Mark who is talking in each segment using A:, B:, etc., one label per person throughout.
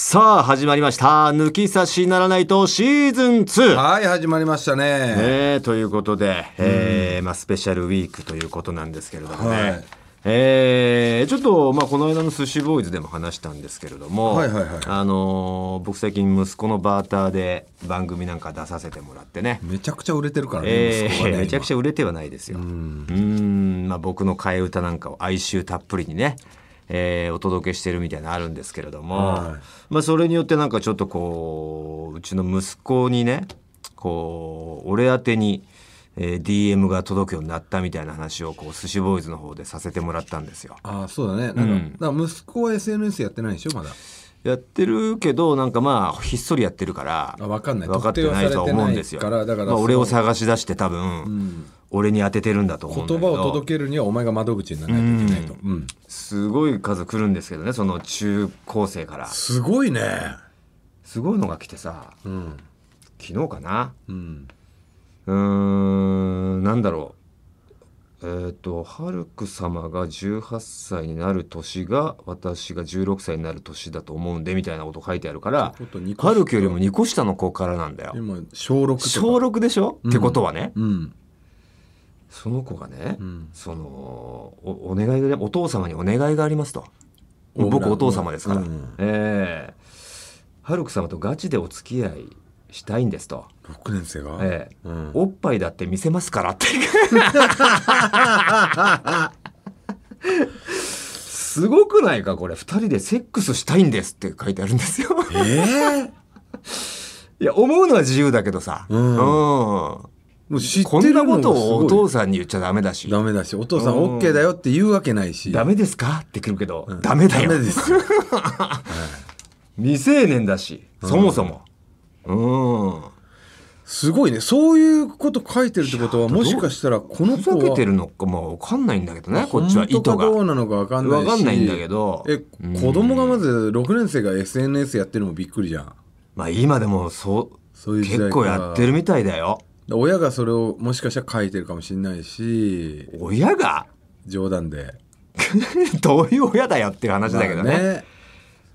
A: さあ始まりました。抜き差しならないとシーズン2
B: はい始まりましたね。
A: ねということで、えーまあ、スペシャルウィークということなんですけれどもね、
B: はい。
A: えーちょっと、まあ、この間の寿司ボーイズでも話したんですけれども、
B: はいはいはい。
A: あのー僕最近息子のバーターで番組なんか出させてもらってね、
B: めちゃくちゃ売れてるからね、
A: え
B: 息子がね
A: ーめちゃくちゃ売れてはないですよ。うーんまあ、僕の替え歌なんかを哀愁たっぷりにね、えーお届けしてるみたいなのあるんですけれども、
B: はい。
A: まあ、それによってなんかちょっとこううちの息子にねこう俺宛てに、えー DM が届くようになったみたいな話をこう寿司ボーイズの方でさせてもらったんですよ。
B: ああそうだね。なんか,、
A: うん。
B: だから息子は SNS やってないでしょまだ？
A: やってるけどなんかまあひっそりやってるから
B: あ分かんない。
A: 分かってないとは思うんですよ。
B: からだから
A: 俺を探し出して多分、俺に当ててるんだと思う
B: 言葉を届けるにはお前が窓口にならないといけないと、うん。
A: すごい数来るんですけどねその中高生から。
B: すごいね。
A: すごいのが来てさ
B: うん。
A: 昨日かな？
B: うん。
A: うーんなんだろう。えっ、とハルク様が18歳になる年が私が16歳になる年だと思うんでみたいなこと書いてあるからハルクよりも2個下の子からなんだよ。
B: 今小6とか。
A: 小6でしょ、ってことはね。
B: うん
A: その子がね、
B: ん。
A: そのおお願いがお父様にお願いがありますと。僕お父様ですから、
B: うん。
A: ええ。ハルク様とガチでお付き合いしたいんですと、
B: 6年生が、
A: ええ。
B: うん。
A: おっぱいだって見せますからって。すごくないかこれ。2人でセックスしたいんですって書いてあるんですよ。
B: ええ。
A: いや思うのは自由だけどさ、
B: うん。
A: うん
B: もう知って
A: こんなことをお父さんに言っちゃダメだし。
B: ダメだしお父さん
A: うん。
B: OK だよって言うわけないし。
A: ダメですか？って来るけど、ダメだよ。
B: ダメです。よ
A: 未成年だしそもそも。うん。
B: すごいね。そういうこと書いてるってことはもしかしたらこの
A: ふ
B: 子は
A: ざけてるのかも分かんないんだけどねこっちは。意図が。
B: どうなのか分かんないし。
A: 分かんないんだけど。
B: え子供がまず6年生が SNS やってるのもびっくりじゃん。
A: まあ今でもそう
B: そういう
A: 結構やってるみたいだよ
B: 親がそれをもしかしたら書いてるかもしれないし
A: 親が？
B: 冗談で。
A: どういう親だよっていう話だけどね,、
B: まあね。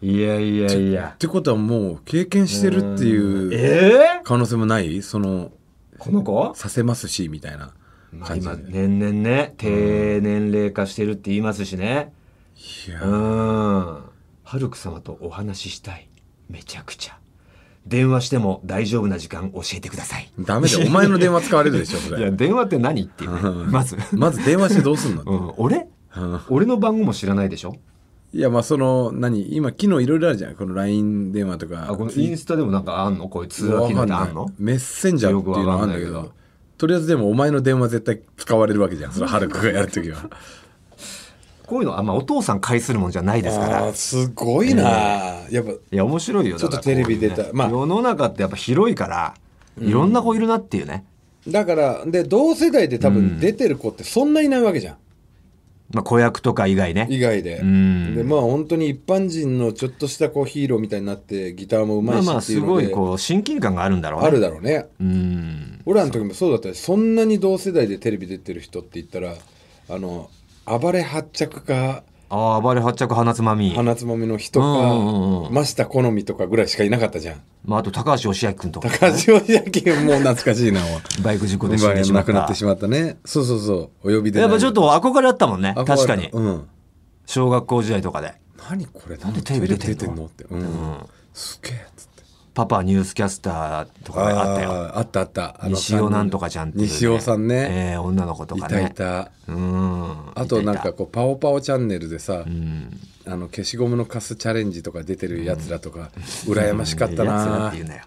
A: いやいやい
B: っ
A: や
B: てことはもう経験してるっていう
A: ええ
B: 可能性もない？その
A: この子？
B: させますしみたいな
A: まあ
B: 感じで、
A: 今年々ね低年齢化してるって言いますしね、
B: いや
A: うん。ハルク様とお話ししたい。めちゃくちゃ。電話しても大丈夫な時間教えてください。
B: ダメだよ。お前の電話使われるでしょそ
A: いや、
B: れ
A: 電話って何っていう。ね。まず。
B: まず電話してどうすんの、
A: うん、俺？
B: うん。
A: 俺の番号も知らないでしょ？
B: いやまあその何？今機能いろいろあるじゃん。この LINE 電話とか。
A: あ、このインスタでもなんかあんの？こういう通話機能ってあんの？
B: メッセンジャーっていうのがあるんだけど。とりあえずでもお前の電話絶対使われるわけじゃん。そのハルクがやるときは
A: こういうの、あ、まあ、お父さん介するもんじゃないですから。い
B: すごいな、やっぱ
A: や、面白いよ。
B: ちょっとテレビ出たまあ
A: 世の中ってやっぱ広いから、いろんな子いるなっていうね。
B: だからで同世代で多分出てる子ってそんないないわけじゃん、
A: まあ、子役とか以外ね。
B: 以外で、
A: ん
B: でまあ本当に一般人のちょっとしたこうヒーローみたいになってギターもうまいし
A: まあまあ、すご
B: い
A: こう、親近感があるんだろうね。
B: あるだろうね
A: うん。
B: 俺らの時もそうだったしそんなに同世代でテレビ出てる人って言ったらあの暴れ発着か
A: ああ、暴れ発着花つまみ。
B: 花つまみの人か、
A: うんうんうん
B: 好みとかぐらいしかいなかったじゃん。
A: まあ、あと高橋義明君とか、
B: 高橋義明もう懐かしいな
A: バイク事故で死んでしまった。
B: 亡くなってしまったね。そうそうそう。お呼びで
A: やっぱちょっと憧れあったもんね。確かに。
B: うん。
A: 小学校時代とかで。
B: 何これ？なん
A: でテレビ出てんの？
B: って、うん。すげえ。っつって
A: パパニュースキャスターとかあったよ。
B: あったあった
A: 西尾なんとかちゃんっていう、ね。
B: 西尾さんね、
A: ええ女の子とかね。
B: いた
A: うん。
B: あとなんかこうパオパオチャンネルでさ、
A: たうん。
B: あの消しゴムのカスチャレンジとか出てるやつらとか、羨ましかったな
A: うなよ。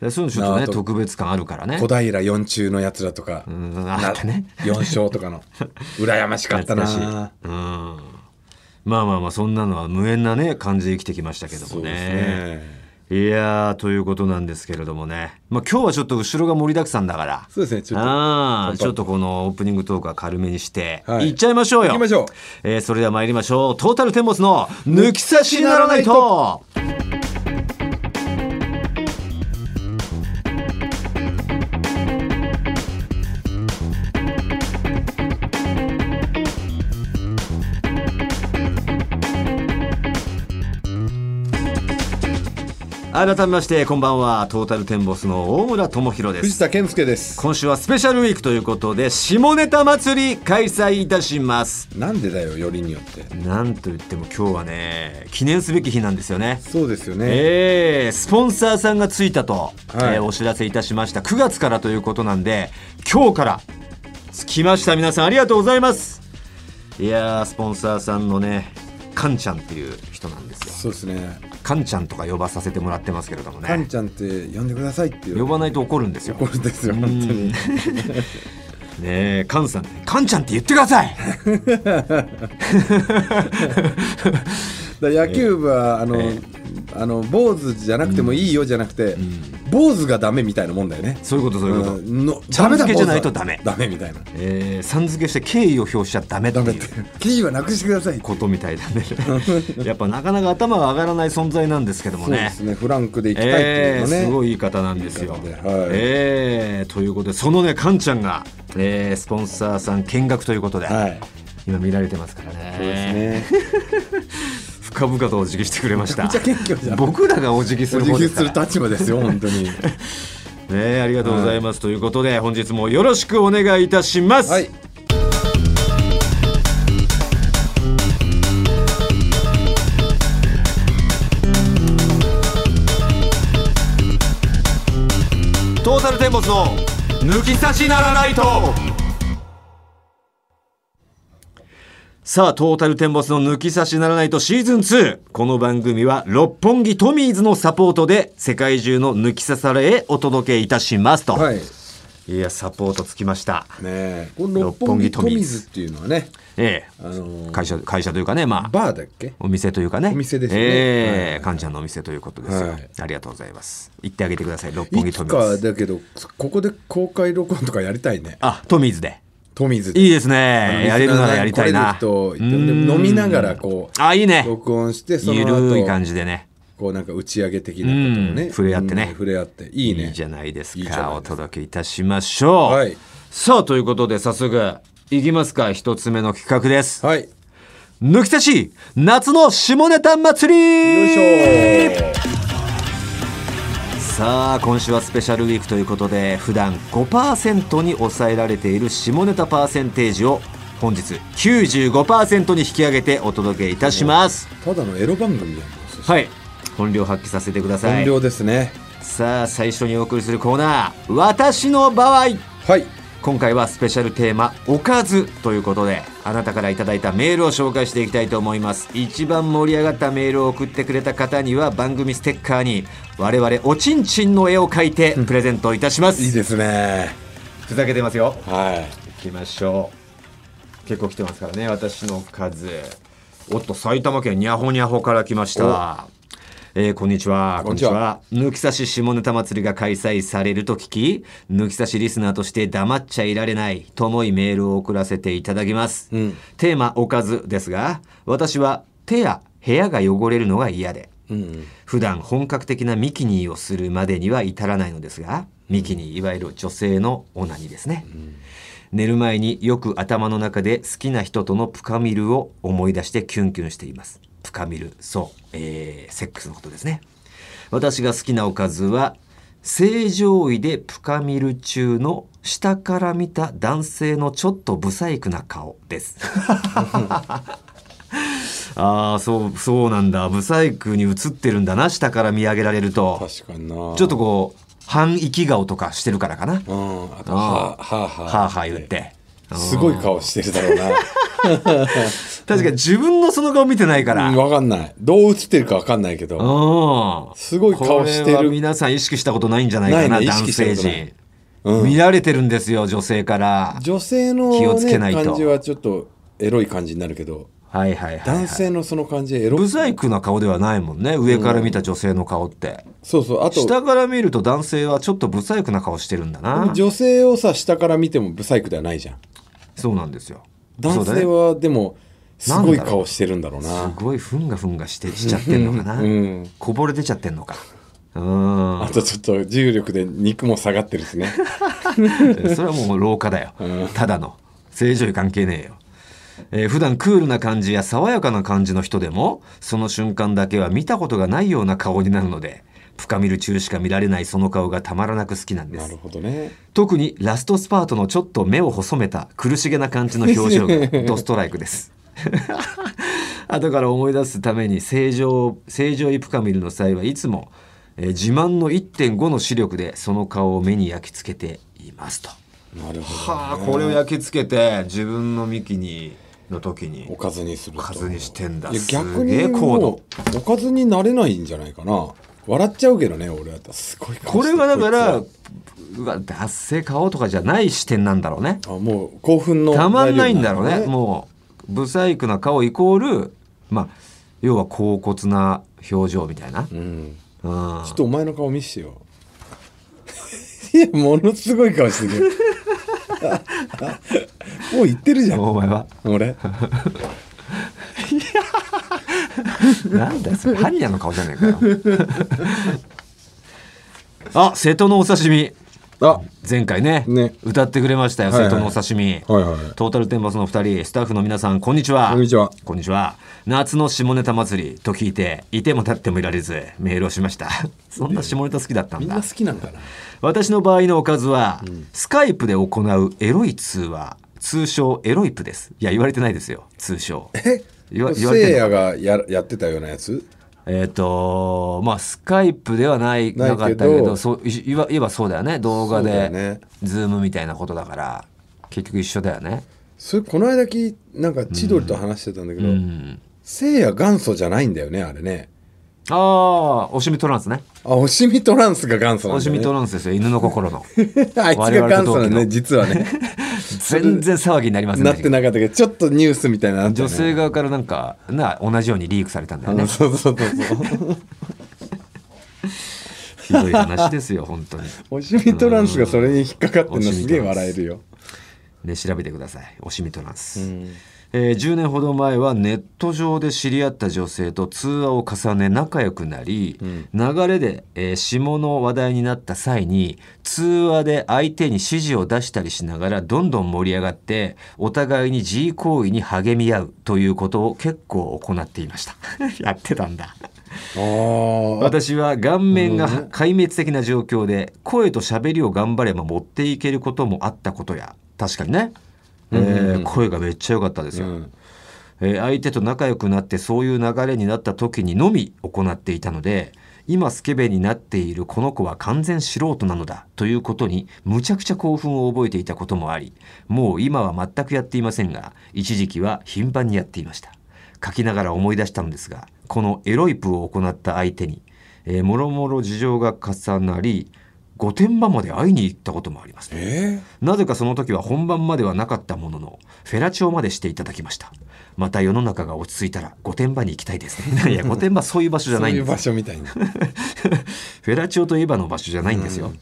A: でそういうのちょっとね、特別感あるからね
B: 小。平四中のやつらとか、
A: うん、あったね。
B: 4勝とかの 羨ましかったな
A: しい。うん。まあまあまあ、そんなのは無縁なね、感じで生きてきましたけども
B: そうです
A: ね。
B: ね
A: いやー、ということなんですけれどもね。まあ今日はちょっと後ろが盛りだくさんだから。
B: そうですねちょっと
A: ああ、ちょっとこのオープニングトークは軽めにして、
B: はい
A: い、っちゃいましょうよ。
B: 行きましょう
A: えーそれでは参りましょう。トータルテンボスの抜き差しならないと。改めましてこんばんは。トータルテンボスの大村智弘です。
B: 藤田健介です。
A: 今週はスペシャルウィークということで下ネタ祭り開催いたします。
B: なんでだよよりによって。
A: なんといっても今日はね記念すべき日なんですよね。
B: そうですよね、
A: えー、スポンサーさんがついたと、
B: はい。
A: えーお知らせいたしました。9月からということなんで今日から来ました。皆さんありがとうございます。いやースポンサーさんのねカンちゃんっていう人なんですよ。
B: そうですね
A: カンちゃんとか呼ばさせてもらってますけれどもね。
B: カンちゃんって呼んでくださいって
A: 呼ばないと怒るんですよ。
B: 怒るんですよ本当に。
A: ねえカンさんカンちゃんって言ってください
B: 野球部はあの、
A: え
B: あの坊主じゃなくてもいいよじゃなくて、坊主がダメみたいなもんだよね。
A: そういうことそういうこと、
B: んの
A: ちゃん付けじゃないとダメ。
B: ダメみたいな。
A: えーさん付けして敬意を表しちゃダメっていう。
B: ダメって。キーはなくしてください
A: ことみたいだね。やっぱなかなか頭が上がらない存在なんですけどもね。
B: そうですね。フランクで行きたいっていうのね、
A: えーすごいいい方なんですよ。
B: い。はい。
A: えーということでそのねカンちゃんが、えースポンサーさん見学ということで、
B: はい。
A: 今見られてますからね。
B: そうですね
A: 深々とお辞儀してくれました。僕らがお辞儀す
B: お
A: る
B: 辞儀する立場ですよ本当に。
A: ねありがとうございます、ということで本日もよろしくお願いいたします、
B: はい。
A: トータルテンボスの抜き差しならないとさあトータルテンボスの抜き差しならないとシーズン2この番組は六本木トミーズのサポートで世界中の抜き差されへお届けいたしますと、
B: はい。
A: い、やサポートつきました。
B: ねえ。この六本木トミーズっていうのはね
A: ええ。
B: あのー
A: 会社会社というかねまあ
B: バーだっけ？
A: お店というかね。
B: お店ですよね。
A: ええ。
B: はい。
A: かんちゃんのお店ということですよ、
B: はい。
A: ありがとうございます。行ってあげてください。六本木トミーズ。
B: かだけどここで公開録音とかやりたいね。
A: あトミーズで
B: トミーズで
A: いいですね。やれるならやりたいな。
B: 飲みながらこう
A: あいいね。
B: 録音してその
A: ゆ
B: 後
A: るい感じでね。
B: こうなんか打ち上げ的なことをね、
A: うん。触れ合ってね。
B: うん触れ合って。いいね。
A: いいじゃないですか。お届けいたしましょう、
B: はい。
A: さあということで早速いきますか。一つ目の企画です。
B: はい。
A: 抜き差し夏の下ネタ祭り。
B: よいしょ
A: さあ今週はスペシャルウィークということで普段5%に抑えられている下ネタパーセンテージを本日95%に引き上げてお届けいたします。
B: ただのエロ番組やん
A: はい。本領発揮させてください。
B: 本領ですね。
A: さあ最初にお送りするコーナー私の場合。
B: はい
A: 今回はスペシャルテーマ「おかず」ということであなたからいただいたメールを紹介していきたいと思います。一番盛り上がったメールを送ってくれた方には番組ステッカーに我々おちんちんの絵を描いてプレゼントいたします、
B: いいですね。
A: ふざけてますよ。
B: はい。
A: きましょう。結構来てますからね私の数おっと埼玉県にゃほにゃほから来ましたえーこんにちは。
B: こんにちは。
A: 抜き差し下ネタ祭りが開催されると聞き抜き差しリスナーとして黙っちゃいられないと思いメールを送らせていただきます、
B: うん。
A: テーマおかずですが私は手や部屋が汚れるのが嫌で。
B: うん
A: 普段本格的なミキニーをするまでには至らないのですがミキニーいわゆる女性のオナニーですね、寝る前によく頭の中で好きな人とのプカミルを思い出してキュンキュンしていますプカミルそう、えーセックスのことですね。私が好きなおかずは正常位でプカミル中の下から見た男性のちょっとブサイクな顔です。ああそうそうなんだ。ブサイクに映ってるんだな下から見上げられると。
B: 確かにな。
A: ちょっとこう半生き顔とかしてるからかな。
B: うんあと
A: あ
B: はあはあは
A: はあはあ言って
B: すごい顔してるだろうな。
A: 確かに自分のその顔見てないから、
B: うんわかんない。どう映ってるかわかんないけど。
A: うん
B: すごい顔してる。
A: これは皆さん意識したことないんじゃないかな
B: ね意
A: 男性陣、
B: うん。
A: 見られてるんですよ女性から。
B: 女性の、ね、
A: 気をつけないと。
B: 感じはちょっとエロい感じになるけど。
A: はいはいはい、はい、
B: 男性のその感じエロ
A: ブサイクな顔ではないもんね上から見た女性の顔って、
B: そうそう。あと
A: 下から見ると男性はちょっとブサイクな顔してるんだな。
B: 女性をさ下から見てもブサイクではないじゃん
A: そうなんですよ。
B: 男性はでもすごい顔してるんだろう
A: す
B: な
A: ごいふんがふんがしてしちゃってんのかな、
B: うん。
A: こぼれ出ちゃってんのか。うん。
B: あとちょっと重力で肉も下がってるしね。
A: それはもう老化だよ、
B: うん。
A: ただの。正常位関係ねえよ。えー普段クールな感じや爽やかな感じの人でもその瞬間だけは見たことがないような顔になるので深見る中しか見られないその顔がたまらなく好きなんです。
B: なるほどね。
A: 特にラストスパートのちょっと目を細めた苦しげな感じの表情が ドストライクです。後から思い出すために正常正常イプカミルの際はいつも、えー自慢の1.5の視力でその顔を目に焼き付けていますと。
B: なるほど、ね、
A: はあこれを焼き付けて自分のミキにの時に。
B: おかずにすると。
A: おかずにしてんだ。
B: いや
A: す
B: 逆
A: げえ
B: に
A: 高度。
B: もうおかずになれないんじゃないかな笑っちゃうけどね俺だったらすごい
A: これはだから
B: こ
A: うわ脱性顔とかじゃない視点なんだろうね。
B: あもう興奮の
A: たまんないんだろうね。もうブサイクな顔イコールまあ要は高骨な表情みたいな、
B: うん。
A: うん。
B: ちょっとお前の顔見してよ。いやものすごい顔してる。もう言ってるじゃん。
A: お前は。
B: 俺
A: なんだよそれハニヤの顔じゃねえかよ。あ瀬戸のお刺身。
B: あ。
A: 前回ね
B: ね。
A: 歌ってくれましたよ、
B: はいはい。
A: 瀬戸のお刺身、
B: はいはい
A: トータルテンボスの2人スタッフの皆さんこんにちは。
B: こんにちは。
A: こんにちは。夏の下ネタ祭りと聞いていても立ってもいられずメールをしました。そんな下ネタ好きだったんだ。
B: みんな好きなんかな。
A: 私の場合のおかずは、 Skype で行うエロい通話。通称エロイプです。いや言われてないですよ。通称。
B: え？せいやがややってたようなやつ？
A: えっ、とまあ Skype ではない
B: な
A: かったけどそうい言わ言えばそうだよね。動画で、
B: よね。
A: Zoom みたいなことだから。結局一緒だよね。
B: それこの間きなんか千鳥と話してたんだけど、
A: うん。
B: せいや元祖じゃないんだよねあれね。
A: ああオシミトランスね。
B: あオシミトランスが元祖なんだよね。
A: オシミトランスですよ。犬の心の。
B: あいつが元祖なのね実はね
A: 全然騒ぎになりません
B: なっ
A: てた
B: なかったけどちょっとニュースみたいなのあったよ
A: 女
B: ね
A: 性側からなんかな同じようにリークされたんだよね。
B: そうそうそうそう。
A: ひどい話ですよ本当に。
B: オシミトランスがそれに引っかかってるのすげえ笑えるよ、
A: ね調べてください。オシミトランス、
B: うん
A: えー10年ほど前はネット上で知り合った女性と通話を重ね仲良くなり、流れで、えー下の話題になった際に通話で相手に指示を出したりしながらどんどん盛り上がってお互いに自慰行為に励み合うということを結構行っていました。やってたんだ。私は顔面が壊滅的な状況で声と喋りを頑張れば持っていけることもあったことや。確かにね、えー声がめっちゃ良かったですよ、
B: うん。
A: えー相手と仲良くなってそういう流れになった時にのみ行っていたので今スケベになっているこの子は完全素人なのだということにむちゃくちゃ興奮を覚えていたこともありもう今は全くやっていませんが一時期は頻繁にやっていました。書きながら思い出したのですがこのエロイプを行った相手に、えーもろもろ事情が重なり御殿場まで会いに行ったこともあります。
B: え。
A: なぜかその時は本番まではなかったもののフェラチオまでしていただきました。また世の中が落ち着いたら御殿場に行きたいですね。いや 御殿場そういう場所じゃないんです
B: そういう場所みたいな。フ
A: フェラチオといえばの場所じゃないんですよ、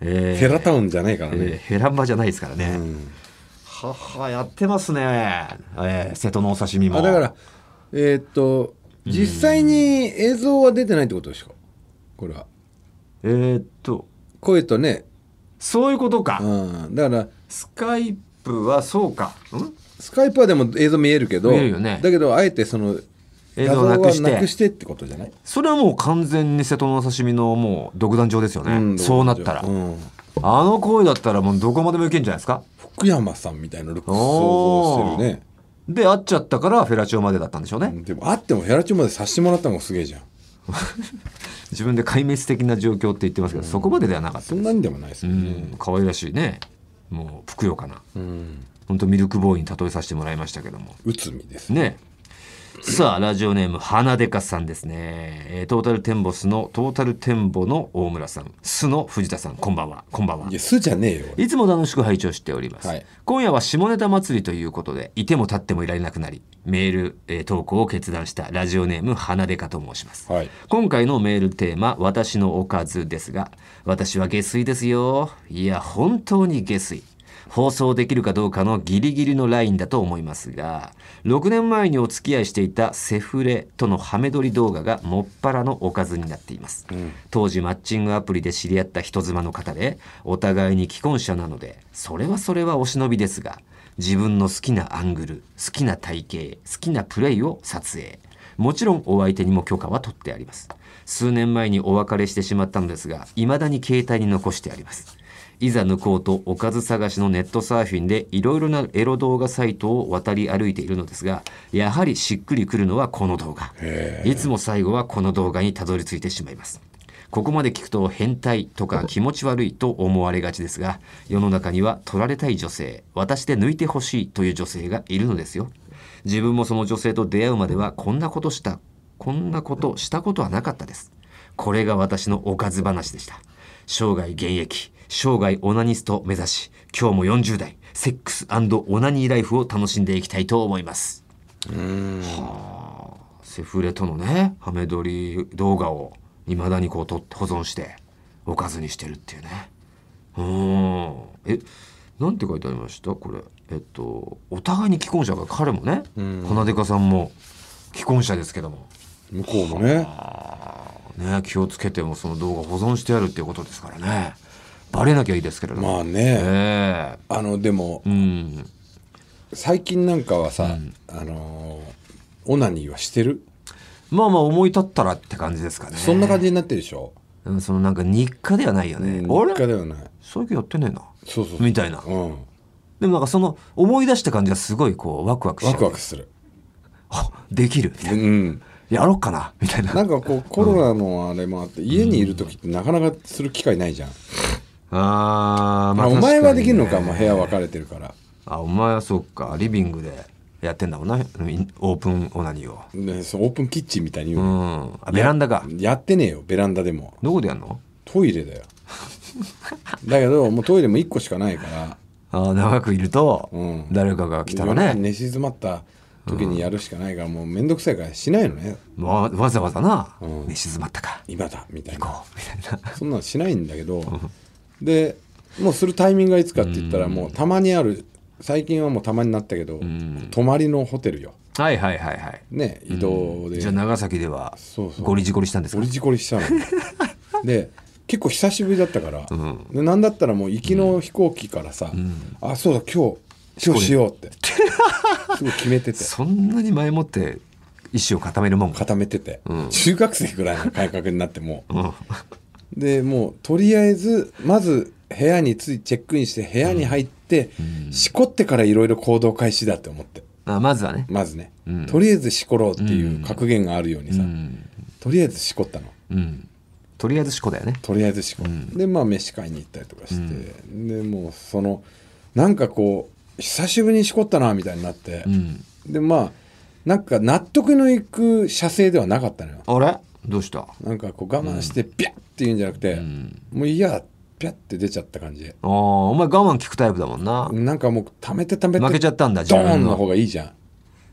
A: えー
B: ェラタウンじゃないから
A: えー
B: ね、
A: フェランバじゃないですからね、
B: うん。
A: ははやってますね、えー瀬戸のお刺身も。
B: あだからえーっと実際に映像は出てないってことでしょ？これは。
A: えーっと
B: 声とね。
A: そういうことか、
B: うん。だから
A: スカイプはそうか。ん？
B: スカイプはでも映像見えるけど
A: 見えるよね。
B: だけどあえてその
A: 映
B: 画像
A: なくして。
B: なくしてってことじゃない？
A: それはもう完全に瀬戸のお刺身のもう独壇場ですよね、
B: ん
A: そうなったら、
B: うん。
A: あの声だったらもうどこまでもいけんじゃないですか？
B: 福山さんみたいなルックス想像してるね。
A: で会っちゃったからフェラチオまでだったんでしょうね、
B: でもあってもヘラチョまでさせてもらったのがすげえじゃん
A: 自分で壊滅的な状況って言ってますけど、そこまでではなかった
B: そんなにでもないですね。
A: ん。可愛らしいね。もうふくよかな。
B: うん。
A: 本当ミルクボーイに例えさせてもらいましたけども。
B: 内海ですね。
A: ねさあラジオネーム花でかさんですね、えートータルテンボスのトータルテンボの大村さん。スの藤田さん。こんばんは。こんばんは。い
B: やすじゃねえよ。
A: いつも楽しく拝聴しております、
B: はい。
A: 今夜は下ネタ祭りということでいても立ってもいられなくなりメール、えー投稿を決断したラジオネーム花でかと申します、
B: はい。
A: 今回のメールテーマ「私のおかず」ですが私は下水ですよ。いや本当に下水。放送できるかどうかのギリギリのラインだと思いますが6年前にお付き合いしていたセフレとのハメ撮り動画がもっぱらのおかずになっています、当時マッチングアプリで知り合った人妻の方でお互いに既婚者なのでそれはそれはお忍びですが自分の好きなアングル好きな体型好きなプレイを撮影。もちろんお相手にも許可は取ってあります。数年前にお別れしてしまったのですが未だに携帯に残してありますいざ抜こうとおかず探しのネットサーフィンでいろいろなエロ動画サイトを渡り歩いているのですがやはりしっくりくるのはこの動画。いつも最後はこの動画にたどり着いてしまいます。ここまで聞くと変態とか気持ち悪いと思われがちですが世の中には取られたい女性私で抜いてほしいという女性がいるのですよ。自分もその女性と出会うまではこんなことしたこんなことしたことはなかったです。これが私のおかず話でした。生涯現役。生涯オナニストを目指し今日も40代セックスオナニーライフを楽しんでいきたいと思います。はあ。セフレとのねハメ撮り動画をいまだにこうと保存しておかずにしてるっていうね。うん。えなんて書いてありました？これ。えっとお互いに既婚者が彼もね花デカさんも既婚者ですけども。
B: 向こうもね。
A: ね気をつけてもその動画保存してあるっていうことですからねバレなきゃいいですけれども。
B: まあね、
A: え
B: あのでも
A: えうん。
B: 最近なんかはさ、あのーオナニーはしてる？
A: まあまあ思い立ったらって感じですかね。
B: そんな感じになってるでしょ、
A: うんそのなんか日課ではないよね、
B: 日課ではない。
A: 最近やってねえな。
B: そうそうそう。
A: みたいな。
B: うん。
A: でもなんかその思い出した感じはすごいこうワクワクしちゃう。
B: ワクワクする。
A: あできる。みたいな
B: うん。
A: やろっかなみたいな。
B: なんかこうコロナのあれもあって、家にいる時ってなかなかする機会ないじゃん、
A: あー
B: まあ、お前はできるのか、
A: 確にね
B: もう部屋分かれてるから。
A: あお前はそうか。リビングでやってんだもんな。うんオープンオナニーを。
B: ね、そうオープンキッチンみたいに言
A: う
B: うの、
A: ん。あベランダか。
B: やってねえよベランダでも。
A: どこでやんの？
B: トイレだよ。だけどもうトイレも1個しかないから。
A: あー長くいると、
B: うん。
A: 誰かが来たらね。
B: 寝静まった時にやるしかないから、もうめんどくさいからしないのね。
A: わわざわざな、
B: うん。
A: 寝静まったか。
B: 今だみたいな。
A: 行こう。みたいな。
B: そんなのしないんだけどでもうするタイミングがいつかって言ったらもうたまにある最近はもうたまになったけど、泊まりのホテルよ。
A: はいはいはいはい。
B: ね移動で、
A: じゃあ長崎では
B: そうそう。
A: ゴリジゴリしたんですか？
B: ゴリジゴリしたの。で結構久しぶりだったから、でなんだったらもう行きの飛行機からさ、あそうだ今日今日しようって。すごい決めてて。
A: そんなに前もって意思を固めるもんか。
B: 固めてて、
A: ん。
B: 中学生ぐらいの感覚になっても
A: う。ん。
B: うでもうとりあえずまず部屋についチェックインして部屋に入って、しこってからいろいろ行動開始だって思って。
A: あまずはね。
B: まずね、
A: うん。
B: とりあえずしころうっていう格言があるようにさ、
A: うん、
B: とりあえずしこったの。
A: うん、とりあえずしこだよね。
B: とりあえずしこ、でまあ飯買いに行ったりとかして、でもうそのなんかこう久しぶりにしこったなみたいになって。
A: う、ん。
B: でまあなんか納得のいく射精ではなかったのよ。
A: あれ？どうした？
B: なんかこう我慢してビャッって言うんじゃなくて、もういいやピャッて出ちゃった感じ。
A: ああお前我慢聞くタイプだもんな。
B: なんかもう溜めて溜めて
A: 負けちゃったんだ
B: ドーンの方がいいじゃん。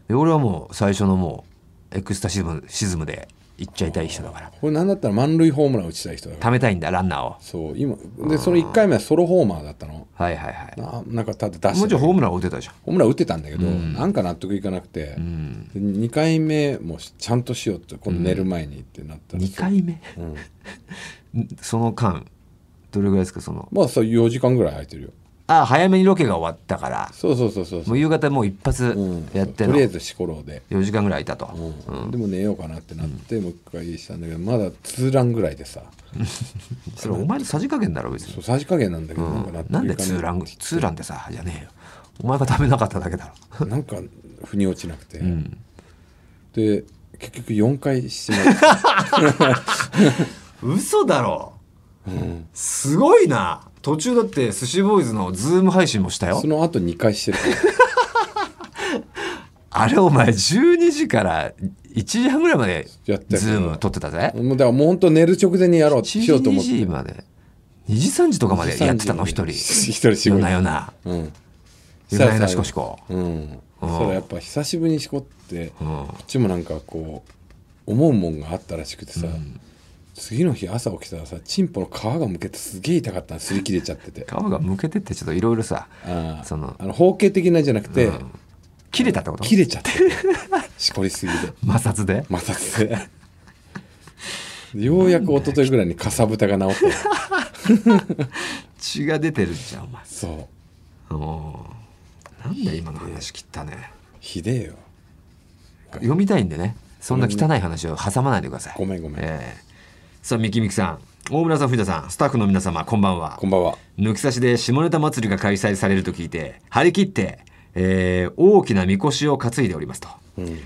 A: で俺はもう最初のもうエクスタシズムシズムで行っちゃいたい人だから。
B: これなんだったら満塁ホームラン打ちたい人だから
A: 貯めたいんだランナーを。
B: そう今でその1回目はソロホーマーだったの。
A: はいはいはい。
B: ななんかただ出してた
A: もうちょいホームラン打てたじゃん。
B: ホームラン打ってたんだけど、なんか納得いかなくて、
A: うん。
B: で2回目もちゃんとしようって今度寝る前にってなったら、
A: 2回目？
B: うん。
A: その間どれぐらいですかその？
B: まあそう4時間ぐらい空いてるよ
A: あ早めにロケが終わったから。
B: そうそうそうそう
A: もう夕方もう一発
B: うん。
A: やっての。
B: とりあえずしころうで、
A: 4時間ぐらいいたと、
B: うん。でも寝ようかなってなって、もう一回したんだけどまだツーランぐらいでさ。
A: それお前のさじ加減だろ別に。
B: そうさじ加減なんだけど、なん
A: なんでツーランツーランってさじゃねえよ。お前が食べなかっただけだろ。
B: なんか腑に落ちなくて、
A: ん。
B: で結局4回してもらって
A: 嘘だろ、すごいな途中だって寿司ボーイズのズーム配信もしたよ。
B: その後2回してる。
A: あれお前12時から1時半ぐらいまで
B: やってた
A: ズーム撮ってたぜ。
B: もうだからもう本当寝る直前にやろう
A: 1時2
B: しようと思って。
A: 時まで。2時3時とかまでやってたの一人。
B: 一人仕
A: 夜
B: 事
A: な夜な。
B: うん。
A: 夜な夜なしこしこ。
B: うん。そしたらやっぱ久しぶりにしこって
A: うん。
B: こっちもなんかこう思うもんがあったらしくてさ、次の日朝起きたらさチンポの皮がむけてすげえ痛かったの擦り切れちゃってて。
A: 皮がむけてってちょっといろいろさ
B: あ
A: その
B: あの包茎的なじゃなくて、
A: 切れたってこと？
B: 切れちゃって。て しこりすぎで
A: 摩擦で？
B: 摩擦で。ようやく一昨日ぐらいにかさぶたが治って
A: 血が出てるじゃんお前。
B: そ
A: う。んなんだ今の話切ったね。
B: ひでえよ。
A: 読みたいんでね。そんな汚い話を挟まないでください。
B: ごめんごめん。
A: ええさあミキミキさん。大村さん藤田さん。スタッフの皆様こんばんは。
B: こんばんは。
A: 抜き差しで下ネタ祭りが開催されると聞いて張り切って、えー大きなみこしを担いでおりますと、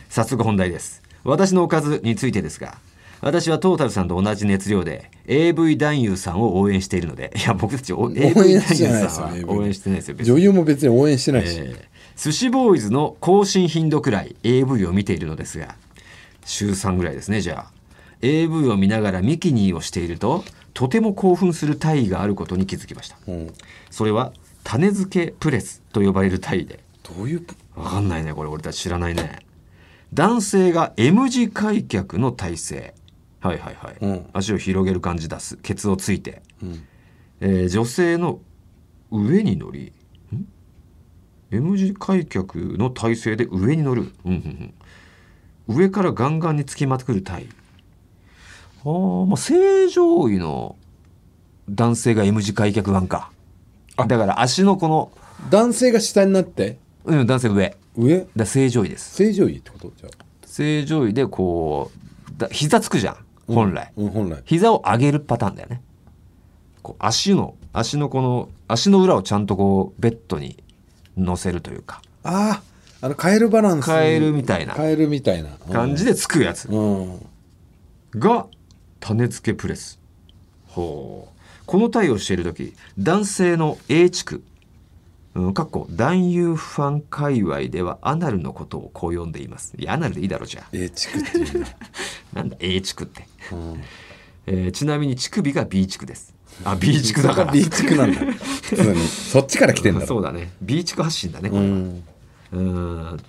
A: 早速本題です。私のおかずについてですが私はトータルさんと同じ熱量で AV 男優さんを応援しているのでいや僕たちお AV 男優さん
B: よ
A: は応援してないですよ
B: 女優も別に応援してないし、
A: えー寿司ボーイズの更新頻度くらい AV を見ているのですが週3ぐらいですねじゃあ AV を見ながらミキニーをしているととても興奮する体位があることに気づきました。
B: うん、
A: それは種付けプレスと呼ばれる体位で。
B: どういう？
A: わかんないねこれ俺たち知らないね。男性が M 字開脚の体勢。はいはいはい、
B: うん。
A: 足を広げる感じ出す。ケツをついて、
B: うん。
A: えー女性の上に乗りん？M 字開脚の体勢で上に乗る、うんうんうん、上からガンガンにつきまくる体あーまあ正常位の男性が M 字開脚腕か。
B: あ。
A: だから足のこの、
B: 男性が下になって？
A: うん、男性上。
B: 上？
A: だ正常位です。
B: 正常位ってこと？じゃあ。
A: 正常位でこうだ膝つくじゃん。本来、
B: うん、本来。
A: 膝を上げるパターンだよね。こう足の足のこの足の裏をちゃんとこうベッドに乗せるというか。
B: あああのカエルバランス。
A: カエルみたいな。
B: カエルみたいな。
A: 感じでつくやつ。
B: うん。
A: が種付けプレス。ほう。この体をしている時男性の A 地区うん、かっこ男優ファン界隈ではアナルのことをこう呼んでいます。いやアナルでいいだろうじゃあ。
B: A 地区っていう んだ、
A: なんだ A 地区って、
B: うん、
A: えーちなみに乳首が B 地区です。あ B 地区だから。
B: B 地区なんだ。そっちから来てんだろ。
A: そうだね。B 地区発信だねこれは、
B: うん。
A: うん。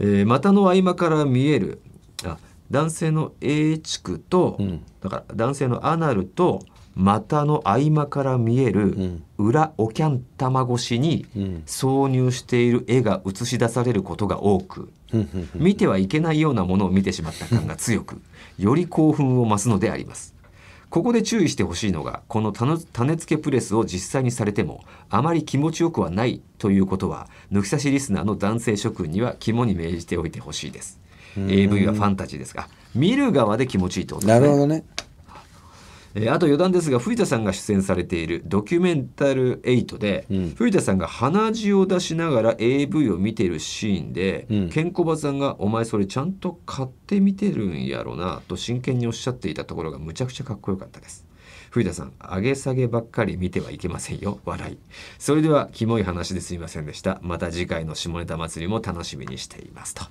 A: えー股の合間から見えるあ男性の A 地区と、
B: うん。
A: だから男性のアナルと股の合間から見える
B: ん。
A: 裏おキャン玉越しに
B: うん。
A: 挿入している絵が映し出されることが多く見てはいけないようなものを見てしまった感が強くより興奮を増すのであります。ここで注意してほしいのがこの種種付けプレスを実際にされてもあまり気持ちよくはないということは抜き差しリスナーの男性諸君には肝に銘じておいてほしいです AV はファンタジーですが見る側で気持ちいいってことですね。
B: なるほどね。
A: えーあと余談ですが藤田さんが出演されているドキュメンタル8で、
B: うん。
A: 藤田さんが鼻血を出しながら AV を見ているシーンで、
B: うん。
A: ケンコバさんが「お前それちゃんと買って見てるんやろな」と真剣におっしゃっていたところがむちゃくちゃかっこよかったです。藤田さん上げ下げばっかり見てはいけませんよ。笑い。それではキモい話ですいませんでした。また次回の下ネタ祭りも楽しみにしていますと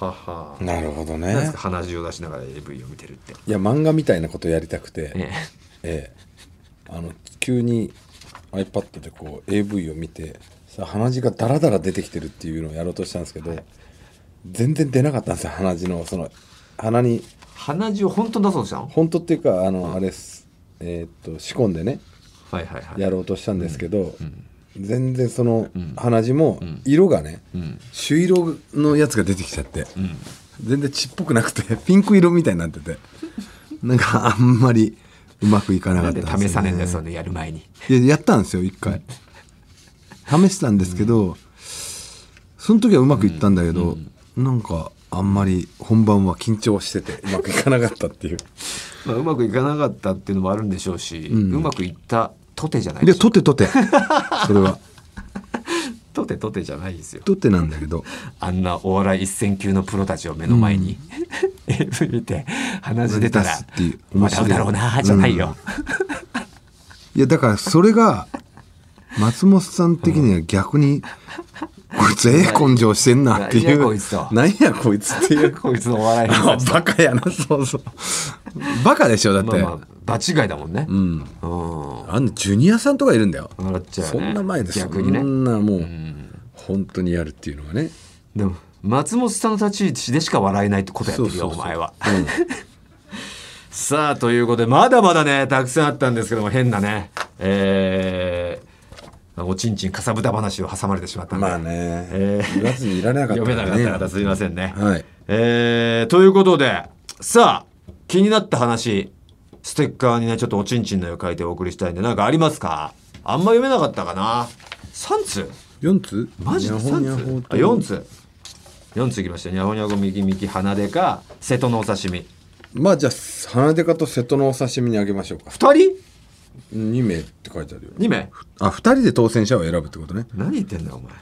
A: はは。
B: なるほど
A: 何です
B: ね
A: か鼻血を出しながら AV を見てるって。
B: いや漫画みたいなことやりたくて、
A: え
B: え。えあの急に iPad でこう AV を見てさ鼻血がダラダラ出てきてるっていうのをやろうとしたんですけど、全然出なかったんですよ鼻血のその鼻に。
A: 鼻血を本当に出そうとしたの？
B: 本当っていうかあの、あれです。えーっと仕込んでね。
A: はいはいはい。
B: やろうとしたんですけど、
A: ん
B: 全然その
A: ん。
B: 鼻血も
A: ん。
B: 色がね、
A: うん。
B: 朱色のやつが出てきちゃって、
A: うん。
B: 全然血っぽくなくて ピンク色みたいになっててなんかあんまりうまくいかなかったね、
A: で試さねえんだよそれやる前に。
B: いややったんですよ一回。試したんですけど、その時はうまくいったんだけど、なんかあんまり本番は緊張しててうまくいかなかったっていう。
A: まあうまくいかなかったっていうのもあるんでしょうし、うまくいったとてじゃない
B: で
A: で
B: とてとてそれは。
A: とてとてじゃないですよ。
B: とて なんだけど。
A: あんなお笑い一線級のプロたちを目の前に、AV 見て鼻血出たら
B: 出すっていう
A: 笑うだろうなじゃないよ、
B: いやだからそれが松本さん的には逆に、こいつええ根性してんなってい
A: 何や
B: う
A: こいつと。
B: 何やこいつっていう。
A: こいつのお笑い
B: バカやなそうそう バカでしょだって、
A: まあまあ場違いだもんね。
B: うん。
A: うん。
B: あんなジュニアさんとかいるんだよ。
A: 笑っちゃうよ
B: そ
A: ね
B: んな前です
A: 逆にね。
B: そんなもう、
A: うん。
B: 本当にやるっていうのがね。
A: でも松本さんの立ち位置でしか笑えないってことやってるよ
B: そうそうそう。
A: お前は。
B: うん。
A: さあということでまだまだねたくさんあったんですけども変なね。えー、おちんちんかさぶた話を挟まれてしまったんで、
B: まあね、
A: えー
B: 言わずにいられなかった
A: 読めなかった
B: ね
A: 方すいませんね、
B: はい。
A: えー、ということでさあ気になった話ステッカーにねちょっとおちんちんの絵を書いてお送りしたいんで何かありますか？あんま読めなかったかな。3通。
B: 4つ
A: マジで
B: ニャホニャ
A: 3
B: ホと。
A: つあ4つ4ついきましたニャホニャホ右右鼻でか瀬戸のお刺身。
B: まあじゃあ花デカと瀬戸のお刺身にあげましょうか。
A: 2人
B: ？2名って書いてあるよ
A: ?2 名。
B: あ2人で当選者を選ぶってことね。
A: 何言ってんだよお前。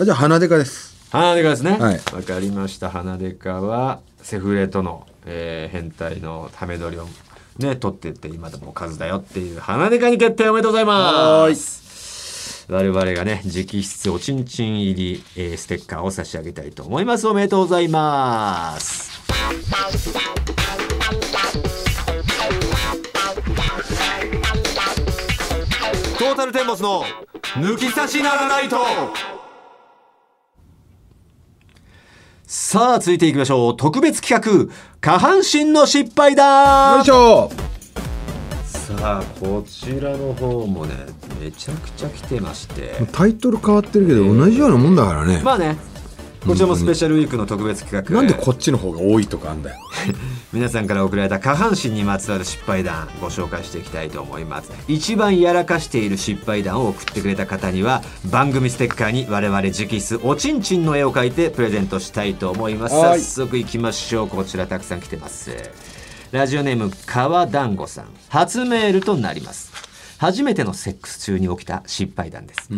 B: あじゃあ花デカです。
A: 鼻でかですね。わ、
B: はい。
A: かりました。鼻でかはセフレとの、えー変態のため取りをね取ってって今でも数だよっていう鼻でかに決定おめでとうございます。我々がね直筆おちんちん入り、えーステッカーを差し上げたいと思います。おめでとうございます。トータルテンボスの抜き差しならないと。さあ続いていきましょう。特別企画下半身の失敗
B: よ
A: だ
B: いしょ。
A: さあこちらの方もねめちゃくちゃ来てまして。
B: タイトル変わってるけど同じようなもんだからね、
A: まあねこちらもスペシャルウィークの特別企画。
B: なんでこっちの方が多いとかあんだよ
A: 皆さんから送られた下半身にまつわる失敗談ご紹介していきたいと思います。一番やらかしている失敗談を送ってくれた方には番組ステッカーに我々直筆おちんちんの絵を描いてプレゼントしたいと思います。
B: はい。
A: 早速いきましょう。こちらたくさん来てます。ラジオネーム川団子さん。初メールとなります。初めてのセックス中に起きた失敗談です、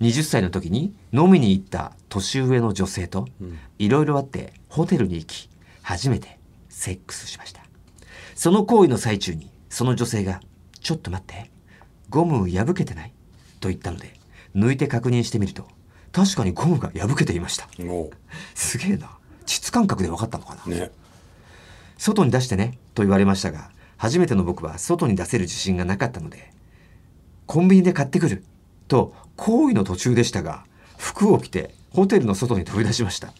A: 20歳の時に飲みに行った年上の女性といろいろあってホテルに行き初めてセックスしました。その行為の最中にその女性が「ちょっと待ってゴム破けてない?」と言ったので抜いて確認してみると確かにゴムが破けていました。
B: も
A: すげえな。膣感覚で分かったのかな？
B: うね。
A: 外に出してねと言われましたが初めての僕は外に出せる自信がなかったのでコンビニで買ってくると行為の途中でしたが服を着てホテルの外に飛び出しました。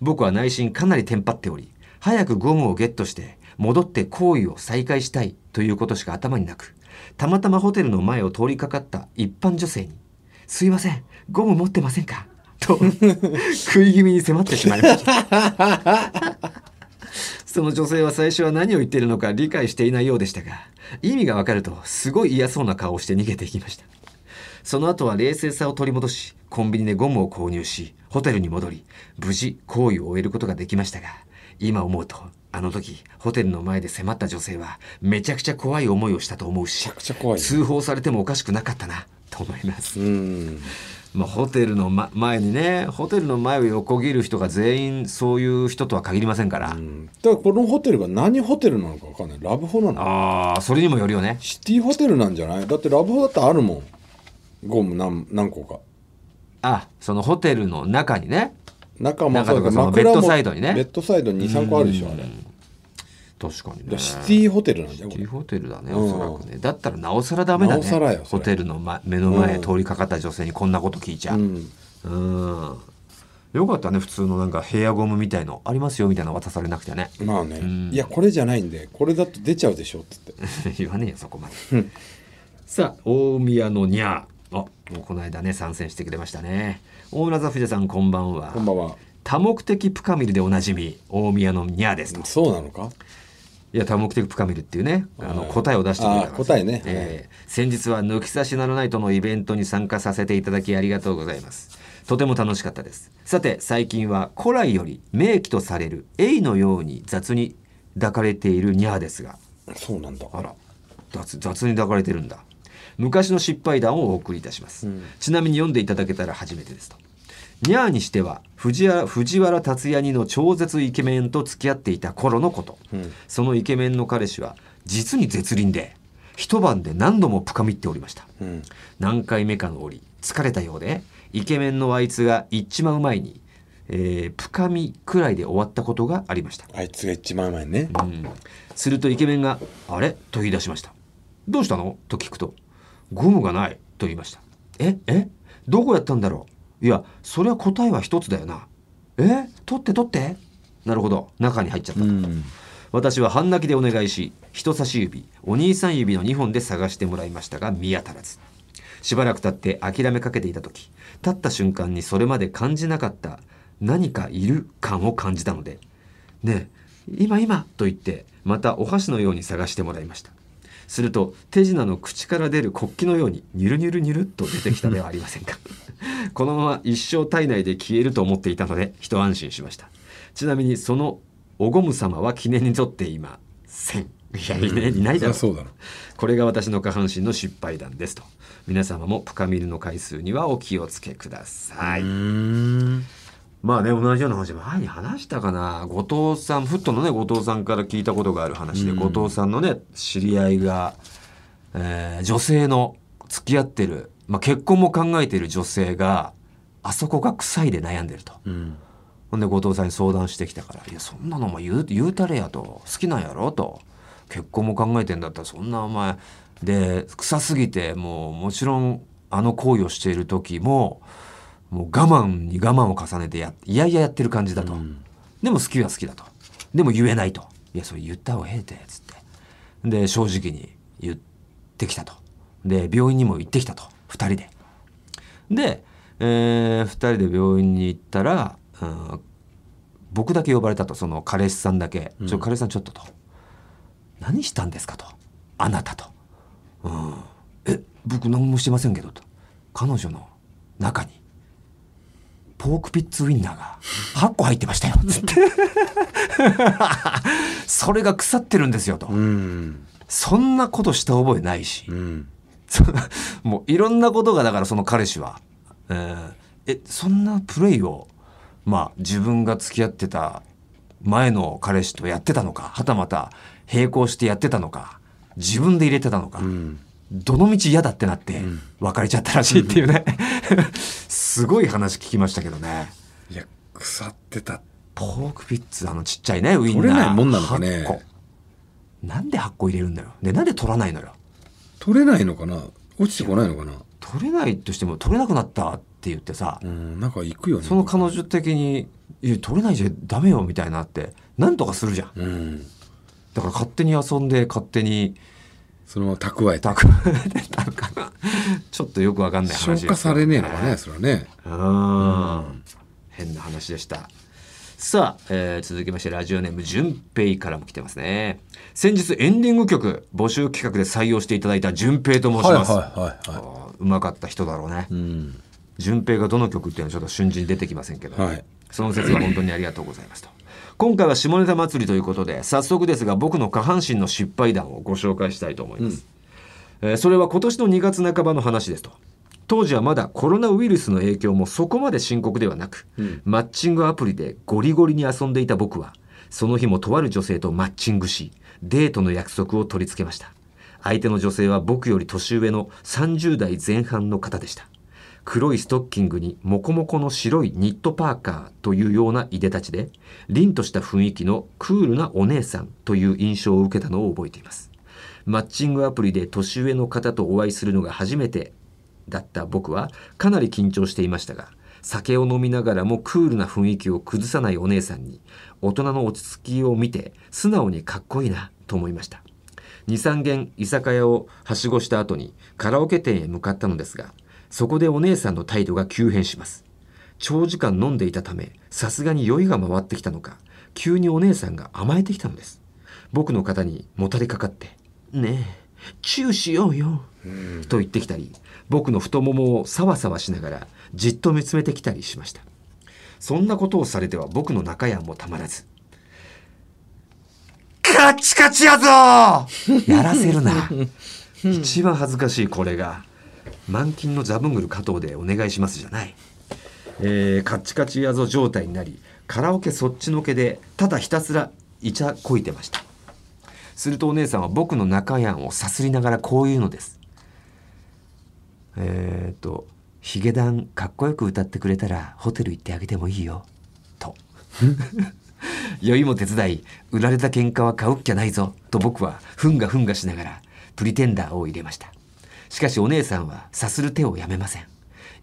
A: 僕は内心かなりテンパっており早くゴムをゲットして戻って行為を再開したいということしか頭になくたまたまホテルの前を通りかかった一般女性に「すいませんゴム持ってませんか?」と 食い気味に迫ってしまいましたその女性は最初は何を言っているのか理解していないようでしたが意味がわかるとすごい嫌そうな顔をして逃げていきましたその後は冷静さを取り戻しコンビニでゴムを購入しホテルに戻り無事行為を終えることができましたが今思うとあの時ホテルの前で迫った女性はめちゃくちゃ怖い思いをしたと思うし通報されてもおかしくなかったなと思います。
B: うん。
A: まあ、ホテルの、ま、前にねホテルの前を横切る人が全員そういう人とは限りませんから、
B: うん。だからこのホテルが何ホテルなのか分かんない。ラブホなの？
A: ああそれにもよるよね。
B: シティホテルなんじゃない？だってラブホだってあるもん。ゴム何何個か。
A: あそのホテルの中にね
B: 中も
A: その
B: 枕も
A: ベッドサイドにね。
B: ベッドサイドに23個あるでしょあれ。
A: 確かにね。
B: シティホテルなんじ
A: シティホテルだね
B: うん。
A: おそらくね。だったらなおさらダメだね。
B: なおさらよ
A: ホテルの、ま、目の前通りかかった女性にこんなこと聞いちゃ。う
B: うん。
A: うん。よかったね普通のなんかヘアゴムみたいのありますよみたいなの渡されなくてね。
B: まあね、
A: ん。
B: いやこれじゃないんでこれだと出ちゃうでしょっつって。
A: 言わねえよそこまで。さあ大宮のニャー。あもうこの間ね参戦してくれましたね。大村座富士さんこんばんは。
B: こんばんは。
A: 多目的プカミルでおなじみ大宮のニャーですと。
B: そうなのか？
A: いや多目的プカミルっていうねあの
B: はい
A: 答えを出してくれたんです
B: あ答えね。
A: えー先日は抜き差しならないとのイベントに参加させていただきありがとうございます。とても楽しかったです。さて最近は古来より名器とされるエイのように雑に抱かれているニャーですが。
B: そうなんだ。
A: あら雑雑に抱かれてるんだ昔の失敗談をお送りいたします、
B: うん。
A: ちなみに読んでいただけたら初めてですと。ニャーにしては藤原藤原竜也にの超絶イケメンと付き合っていた頃のこと、
B: うん。
A: そのイケメンの彼氏は実に絶倫で一晩で何度も深みっておりました。
B: うん。
A: 何回目かの折疲れたようでイケメンのあいつが行っちまう前に、えー、深みくらいで終わったことがありました。
B: あいつが一番前にね。
A: うん、するとイケメンが「あれ?」と言い出しました「どうしたの?」と聞くと「ゴムがない」と言いました「ええどこやったんだろう？いやそりゃ答えは一つだよな。え取って取って」なるほど。中に入っちゃった、
B: うん。
A: 私は半泣きでお願いし人差し指お兄さん指の2本で探してもらいましたが見当たらず。しばらく経って諦めかけていた時立った瞬間にそれまで感じなかった何かいる感を感じたので「ねえ今今」と言ってまたお箸のように探してもらいましたすると手品の口から出る国旗のようにニュルニュルニュルっと出てきたではありませんか？このまま一生体内で消えると思っていたので一安心しました。ちなみにそのおごむ様は記念にとっていません。いやいないいないだろ
B: う。
A: これが私の下半身の失敗談ですと。皆様もプカミルの回数にはお気をつけください、
B: ん
A: まあね同じような話前に話したかな後藤さんフットのね後藤さんから聞いたことがある話で、後藤さんのね知り合いが、えー女性の付き合ってる、まあ、結婚も考えている女性があそこが臭いで悩んでると。
B: うん
A: ほんで後藤さんに相談してきたから「いやそんなのお前言う言うたれや」と「好きなんやろ?」と「結婚も考えてんだったらそんなお前で臭すぎてもうもちろんあの行為をしている時ももう我慢に我慢を重ねてやいやいややってる感じだと、でも好きは好きだと。でも言えないと「いやそれ言った方がええて」つって。で正直に言ってきたと。で病院にも行ってきたと。2人で。で、え2人で病院に行ったら、うん僕だけ呼ばれたと。その彼氏さんだけ「ちょ彼氏さんちょっと」と「何したんですか?」と「あなたと」うん「え僕何もしてませんけど」と。彼女の中にポークピッツウインナーが8個入ってましたよつって。それが腐ってるんですよと、
B: うん。
A: そんなことした覚えないし、
B: うん。
A: そ もういろんなことがだからその彼氏は、えーえそんなプレイをまあ自分が付き合ってた前の彼氏とやってたのかはたまた並行してやってたのか自分で入れてたのか、
B: うん
A: どの道嫌だってなって別れちゃったらしいっていうね。すごい話聞きましたけどね。
B: いや腐ってた。
A: ポークピッツあのちっちゃいねウインナー。
B: 取れないもんなのかね。
A: 8個。なんで8個入れるんだよ。でなんで取らないのよ。
B: 取れないのかな？落ちてこないのかな？
A: 取れないとしても取れなくなったって言ってさ、
B: うんなんか行くよね。
A: その彼女的に「いや取れないじゃダメよ」みたいになってなんとかするじゃん。
B: うん。
A: だから勝手に遊んで勝手に
B: そのまま蓄えて。
A: 蓄えてたのかな。ちょっとよくわかんない話
B: 消化されねえのかねそれはね。
A: うん。変な話でした。さあ、えー続きましてラジオネーム順平からも来てますね。先日エンディング曲募集企画で採用していただいた順平と申します、
B: はいはいはいは
A: あーうまかった人だろうね。
B: いうん。
A: 順平がどの曲っていうのはちょっと瞬時に出てきませんけど、
B: はい。
A: その説は本当にありがとうございますと今回は下ネタ祭りということで早速ですが僕の下半身の失敗談をご紹介したいと思います、えーそれは今年の2月半ばの話ですと。当時はまだコロナウイルスの影響もそこまで深刻ではなく、
B: うん。
A: マッチングアプリでゴリゴリに遊んでいた僕はその日もとある女性とマッチングしデートの約束を取り付けました。相手の女性は僕より年上の30代前半の方でした黒いストッキングにモコモコの白いニットパーカーというようないでたちで凛とした雰囲気のクールなお姉さんという印象を受けたのを覚えています。マッチングアプリで年上の方とお会いするのが初めてだった僕はかなり緊張していましたが酒を飲みながらもクールな雰囲気を崩さないお姉さんに大人の落ち着きを見て素直にかっこいいなと思いました。23軒居酒屋をはしごした後にカラオケ店へ向かったのですがそこでお姉さんの態度が急変します。長時間飲んでいたためさすがに酔いが回ってきたのか急にお姉さんが甘えてきたのです。僕の肩にもたれかかって「ねえチューしようよ」と言ってきたり僕の太ももをさわさわしながらじっと見つめてきたりしました。そんなことをされては僕の中やんもたまらず。カチカチやぞ やらせるな。一番恥ずかしいこれが満勤のザブングル加藤でお願いしますじゃない、えーカッチカチやぞ状態になりカラオケそっちのけでただひたすらイチャこいてました。するとお姉さんは僕の中やんをさすりながらこう言うのです。えー、と「ヒゲダンかっこよく歌ってくれたらホテル行ってあげてもいいよ」と。酔いも手伝い売られた喧嘩は買うっきゃないぞ。と僕はふんがふんがしながらプリテンダーを入れました。しかしお姉さんはさする手をやめません。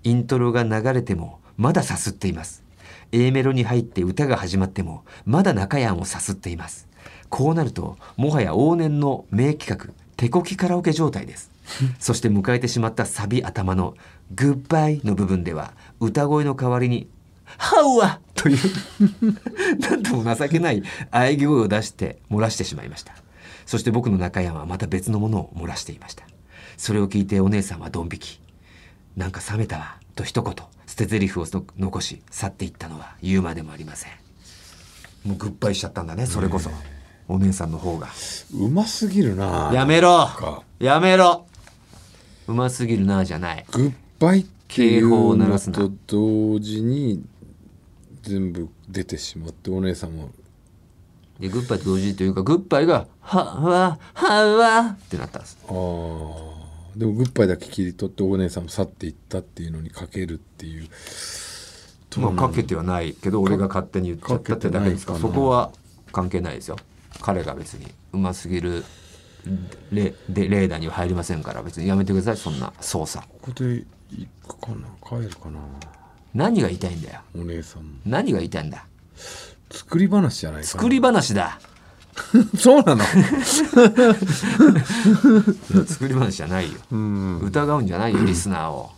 A: イントロが流れてもまださすっています。A メロに入って歌が始まってもまだ中やんをさすっています。こうなるともはや往年の名企画手こきカラオケ状態です。そして迎えてしまったサビ頭の「グッバイ」の部分では歌声の代わりに「ハウア!」という なんとも情けない喘ぎ声を出して漏らしてしまいました。そして僕の中山はまた別のものを漏らしていましたそれを聞いてお姉さんはドン引き。なんか冷めたわ。と一言捨て台詞をの残し去っていったのは言うまでもありません。もうグッバイしちゃったんだねそれこそ、お姉さんの方が。
B: うますぎるな
A: やめろ。
B: か。
A: やめろ。うますぎるなじゃない。
B: グッバイってい
A: 警報を
B: うの
A: 鳴らすな。
B: と同時に全部出てしまってお姉さんも。
A: でグッバイと同時というかグッバイが「はわはわ」ってなったんです。
B: ああでもグッバイだけ切り取ってお姉さんも去っていったっていうのにかけるっていう。
A: まあかけてはないけど俺が勝手に言っちゃったってだけですかそこは関係ないですよ。彼が別にうますぎるレでレーダーには入りませんから別にやめてくださいそんな操作
B: ここで行くかな帰るかな。
A: 何が言いたいんだよ。
B: お姉さんも。
A: 何が言いたいんだ。
B: 作り話じゃないかな。
A: 作り話だ
B: そうなの？
A: 作り話じゃないよ。
B: うん。
A: 疑うんじゃないよ リスナーを。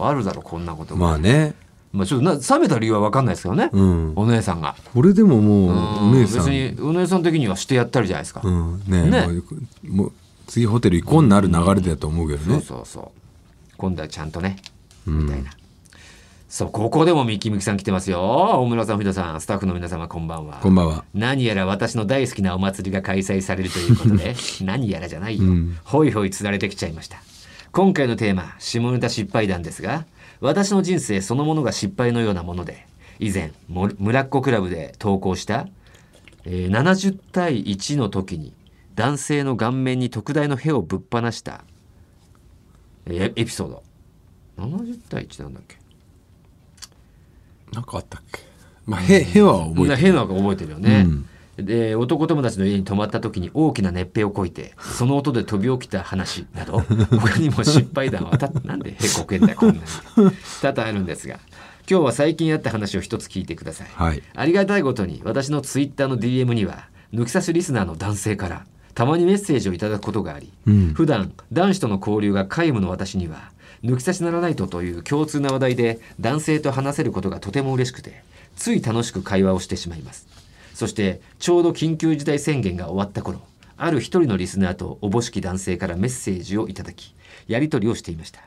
A: あるだろこんなこと。
B: まあね。
A: まあちょっとな冷めた理由は分かんないですけどね、
B: うん。
A: お姉さんが。
B: これでももう
A: うん。
B: お姉さん。
A: 別にお姉さん的にはしてやったりじゃないですか、
B: うん。ね
A: ね
B: もう次ホテル行こうになる流れだと思うけど
A: そう
B: ね
A: そうそう。今度はちゃんとねみたいな、そうここでもミキミキさん来てますよ。大村さん藤田さんスタッフの皆様こんばんは。
B: こんばんは。
A: 何やら私の大好きなお祭りが開催されるということで 何やらじゃないよ、
B: うん。
A: ほいほいつられてきちゃいました。今回のテーマ下ネタ失敗談ですが私の人生そのものが失敗のようなもので以前も村っ子クラブで投稿した、えー70対1の時に男性の顔面に特大の屁をぶっ放した、えーエピソード。70対1なんだっけ？
B: なんかあったっけ？まあへへは覚えてる。
A: 変なの覚えてるよね、で男友達の家に泊まった時に大きな熱風をこいてその音で飛び起きた話など 他にも失敗談はたなんでへこけんだよこんなに。多々あるんですが今日は最近あった話を一つ聞いてください、
B: はい。
A: ありがたいことに私のツイッターの DM には抜き差しリスナーの男性からたまにメッセージをいただくことがあり、
B: うん。
A: 普段男子との交流が皆無の私には抜き差しならないとという共通な話題で男性と話せることがとても嬉しくてつい楽しく会話をしてしまいます。そしてちょうど緊急事態宣言が終わった頃ある一人のリスナーとおぼしき男性からメッセージをいただきやり取りをしていました。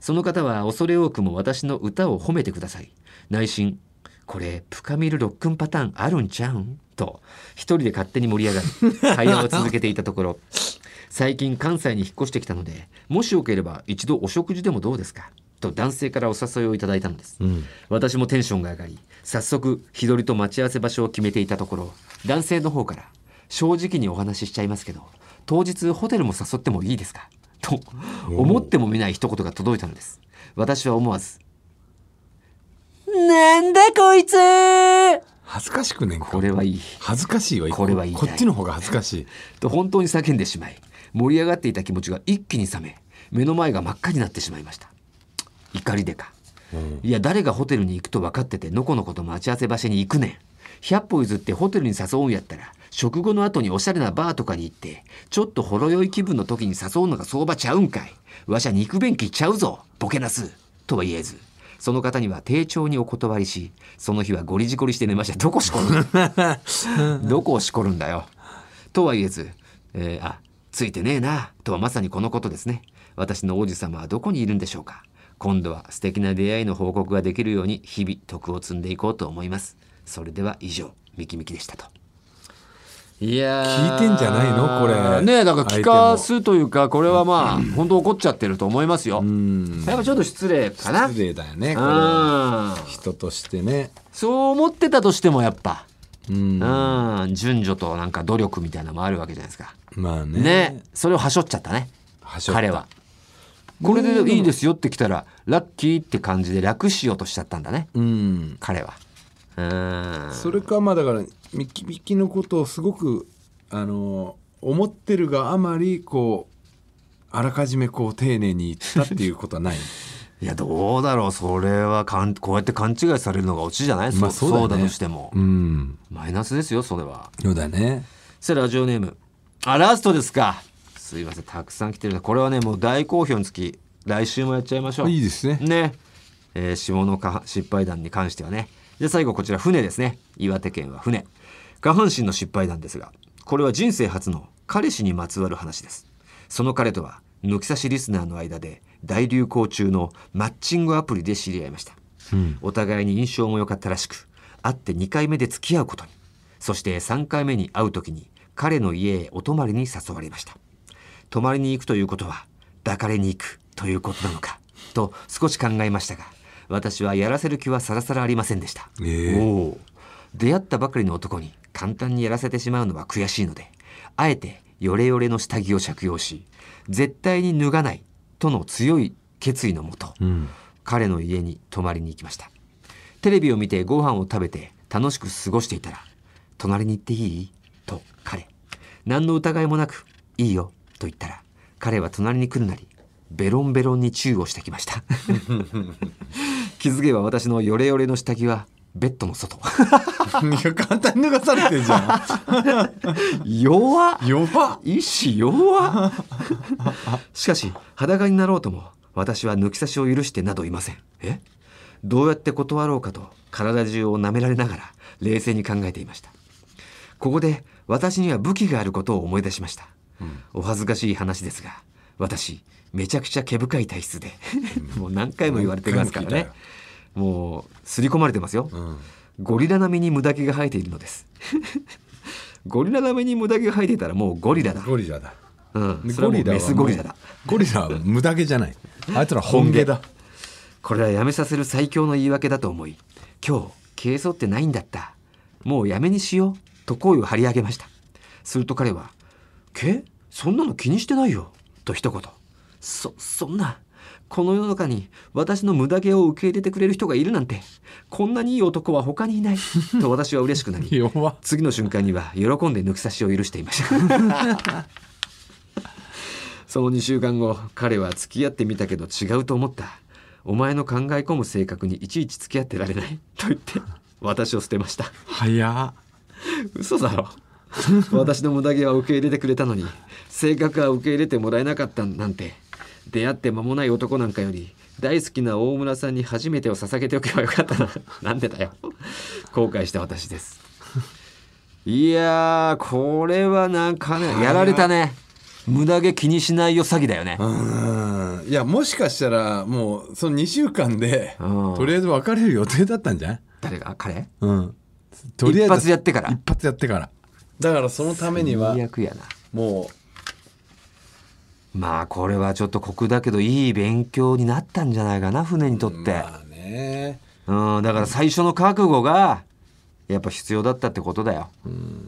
A: その方は恐れ多くも私の歌を褒めてください。内心これプカミルロックンパターンあるんちゃうん？と一人で勝手に盛り上がり会話を続けていたところ最近関西に引っ越してきたのでもしよければ一度お食事でもどうですか？と男性からお誘いをいただいたのです、
B: ん。
A: 私もテンションが上がり早速日取りと待ち合わせ場所を決めていたところ男性の方から正直にお話ししちゃいますけど当日ホテルも誘ってもいいですか？と思ってもみない一言が届いたのです。私は思わずなんだこいつ！
B: 恥ずかしくね
A: これはいい。
B: 恥ずかしいわ。
A: これは言いたい。
B: こっちの方が恥ずかしい。
A: と本当に叫んでしまい盛り上がっていた気持ちが一気に冷め目の前が真っ赤になってしまいました。怒りでか、いや誰がホテルに行くと分かっててのこのこと待ち合わせ場所に行くねん。100歩譲ってホテルに誘うんやったら食後の後におしゃれなバーとかに行ってちょっとほろ酔い気分の時に誘うのが相場ちゃうんかい。わしゃ肉便器ちゃうぞボケなす。とは言えず。その方には丁重にお断りしその日はゴリジゴリして寝ました。どこしこる どこをしこるんだよ。とは言えず、えーあついてねえなとはまさにこのことですね。私の王子様はどこにいるんでしょうか。今度は素敵な出会いの報告ができるように日々徳を積んでいこうと思います。それでは以上ミキミキでしたと。いやー
B: 聞いてんじゃないの？これ。
A: ねえだから聞かすというかこれはまあ本当怒っちゃってると思いますよ。
B: うん。
A: やっぱちょっと失礼かな。
B: 失礼だよねこれ
A: うん
B: 人としてね。
A: そう思ってたとしてもやっぱ。
B: うん。
A: うん。順序となんか努力みたいなのもあるわけじゃないですか
B: まあね。
A: ね。それをはしょっちゃったね。
B: はしょった。
A: 彼は。これでいいですよって来たらラッキーって感じで楽しようとしちゃったんだね。
B: うん。
A: 彼は。うん。
B: それかまあだからミキミキのことをすごくあの思ってるがあまりこうあらかじめこう丁寧に言ったっていうことはない？
A: いやどうだろう。それはかんこうやって勘違いされるのがオチじゃない、
B: まあ
A: そ
B: そうだ
A: うだとしても、
B: うん。
A: マイナスですよそれは。
B: そうだね。
A: さあラジオネームあラストですか。すいませんたくさん来てるこれはねもう大好評につき来週もやっちゃいましょう。
B: いいですね。
A: ね、えー下の下失敗談に関してはね。じゃあ最後こちら船ですね。岩手県は船。下半身の失敗談ですがこれは人生初の彼氏にまつわる話です。その彼とは抜き差しリスナーの間で大流行中のマッチングアプリで知り合いました、お互いに印象も良かったらしく会って2回目で付き合うことに。そして3回目に会う時に彼の家へお泊まりに誘われました。泊まりに行くということは抱かれに行くということなのかと少し考えましたが私はやらせる気はさらさらありませんでした、
B: ええ。
A: おお。出会ったばかりの男に簡単にやらせてしまうのは悔しいのであえてヨレヨレの下着を着用し絶対に脱がないとの強い決意のもと、
B: うん。
A: 彼の家に泊まりに行きました。テレビを見てご飯を食べて楽しく過ごしていたら「隣に行っていい?」何の疑いもなく「いいよ」と言ったら彼は隣に来るなりベロンベロンにチューをしてきました。気づけば私のヨレヨレの下着はベッドの外。
B: いや簡単に脱がされてんじゃん。弱っ。
A: 意志弱っ。しかし裸になろうとも私は抜き差しを許してなどいません。え？どうやって断ろうかと体中を舐められながら冷静に考えていました。ここで私には武器があることを思い出しました、お恥ずかしい話ですが私めちゃくちゃ毛深い体質でもう何回も言われてますからね。もう刷り込まれてますよ、
B: うん。
A: ゴリラ並みに無駄毛が生えているのです。ゴリラ並みに無駄毛が生えていたらもうゴリラだ。
B: ゴリラだ。
A: うん、それはもうメスゴリラだ。
B: ゴリラは無駄毛じゃない。あいつら本毛だ
A: これはやめさせる最強の言い訳だと思い今日消えそうってないんだった。もうやめにしようと声を張り上げました。すると彼は「け？そんなの気にしてないよ」と一言そそんなこの世の中に私の無駄毛を受け入れてくれる人がいるなんてこんなにいい男は他にいないと私は嬉しくなり 次の瞬間には喜んで抜き差しを許していました。その2週間後彼は付き合ってみたけど違うと思った。お前の考え込む性格にいちいち付き合ってられない。と言って私を捨てました。
B: 早っ
A: 嘘だろ。私の無駄毛は受け入れてくれたのに性格は受け入れてもらえなかったなんて。出会って間もない男なんかより大好きな大村さんに初めてを捧げておけばよかったな。なんでだよ。後悔した私です。いやーこれはなんかねやられたね。無駄毛気にしないよ詐欺だよね。
B: うん。いやもしかしたらもうその2週間で
A: うん。
B: とりあえず別れる予定だったんじゃない
A: 誰が？彼？
B: うんとりあえず
A: 一発やってから。
B: 一発やってから。だからそのためには
A: 最悪やな。
B: も
A: まあこれはちょっと酷だけどいい勉強になったんじゃないかな船にとって、
B: うまあね。
A: うん、だから最初の覚悟がやっぱ必要だったってことだよ。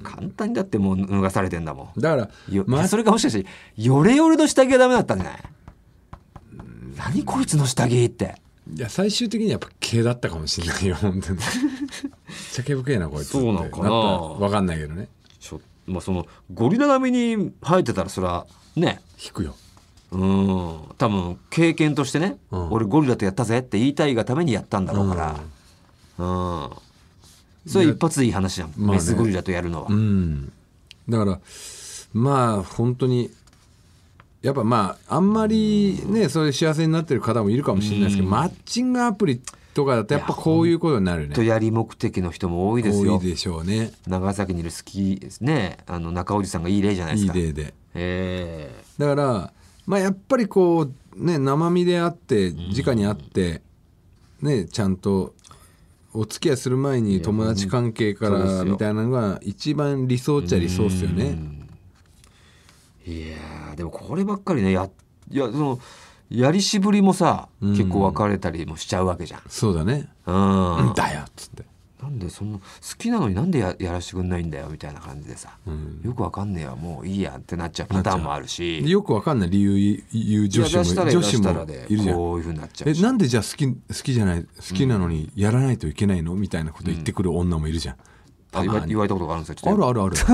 A: 簡単にだってもう脱がされてんだも
B: だからま
A: それかもしかしてヨレヨレの下着がダメだったんじゃない？何こいつの下着って。
B: いや最終的にやっぱ毛だったかもしれないよ本当に。めっちゃ毛深いなこいつって。
A: そうなのかな。
B: ったわかんないけどね。
A: ちょまあそのゴリラ並みに生えてたらそれはね。
B: 引くよ。
A: うん。多分経験としてね、
B: うん。
A: 俺ゴリラとやったぜって言いたいがためにやったんだろうから。うん。それ一発でいい話じゃん。
B: まあね。
A: メスゴリラとやるのは。
B: うん。だからまあ本当にやっぱまああんまりねそれ幸せになってる方もいるかもしれないですけど、マッチングアプリとかだとやっぱこういうことになるね。
A: とやり目的の人も多いですよ。
B: 多いでしょうね。
A: 長崎にいる好きですね。あの中おじさんがいい例じゃないですか。
B: いい例で。
A: え。
B: だからまあやっぱりこうね生身であって直に会ってねちゃんとお付き合いする前に友達関係からみたいなのが一番理想っちゃ理想っすよね。
A: えいやーでもこればっかりねやいやそのやりしぶりもさ、
B: うん
A: 結構別れたりもしちゃうわけじゃん。
B: そうだね。
A: うん。
B: だよっつって。
A: なんでそんな好きなのになんでややらしてくんないんだよみたいな感じでさ、
B: うん
A: よくわかんねえわもういいやってなっちゃうパターンもあるし
B: でよくわかんない理由言う女子もいるじゃん。
A: こういうふうになっちゃうし
B: えなんでじゃあ好き好きじゃない好きなのにやらないといけないの？みたいなこと言ってくる女もいるじゃん。
A: あ言わ言われたことがあるんですよ
B: あるあるある。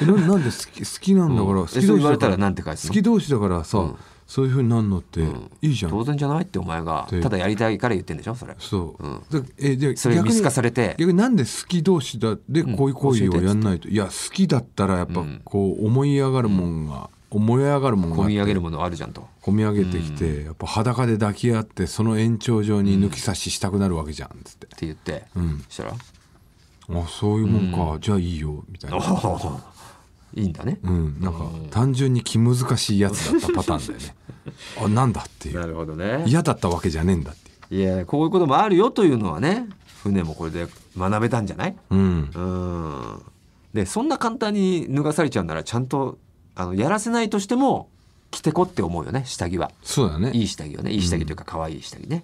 B: えななんで好き好きなんだから、
A: うん。
B: 好き同士だからら
A: なんて返すの？
B: 好き同士だからさ、そういうふうになんのっていいじゃん。
A: 当然じゃないってお前が。
B: で
A: ただやりたいから言ってんでしょそれ。
B: そう。
A: うん。
B: だえで
A: それ見透かされて。
B: 逆になんで好き同士だでこういう行為をやんないと、いや好きだったらやっぱこう思い上がるもんが、思い上がるもんがあって。
A: 込み上げるものあるじゃんと。
B: 込み上げてきて、やっぱ裸で抱き合ってその延長上に抜き差ししたくなるわけじゃんっつって、
A: って言って、
B: ん。
A: そしたら？
B: あそういうもんか、じゃあいいよみたいな、
A: いいんだね、
B: うん、なんか単純に気難しいやつだったパターンだよね。あなんだっていう。
A: なるほどね。
B: 嫌だったわけじゃねえんだってい
A: いやこういうこともあるよというのはね船もこれで学べたんじゃない？う
B: うん。
A: うん。でそんな簡単に脱がされちゃうならちゃんとあのやらせないとしても着てこって思うよね下着は。
B: そうだね。
A: いい下着をね。いい下着というか可愛い下着ね、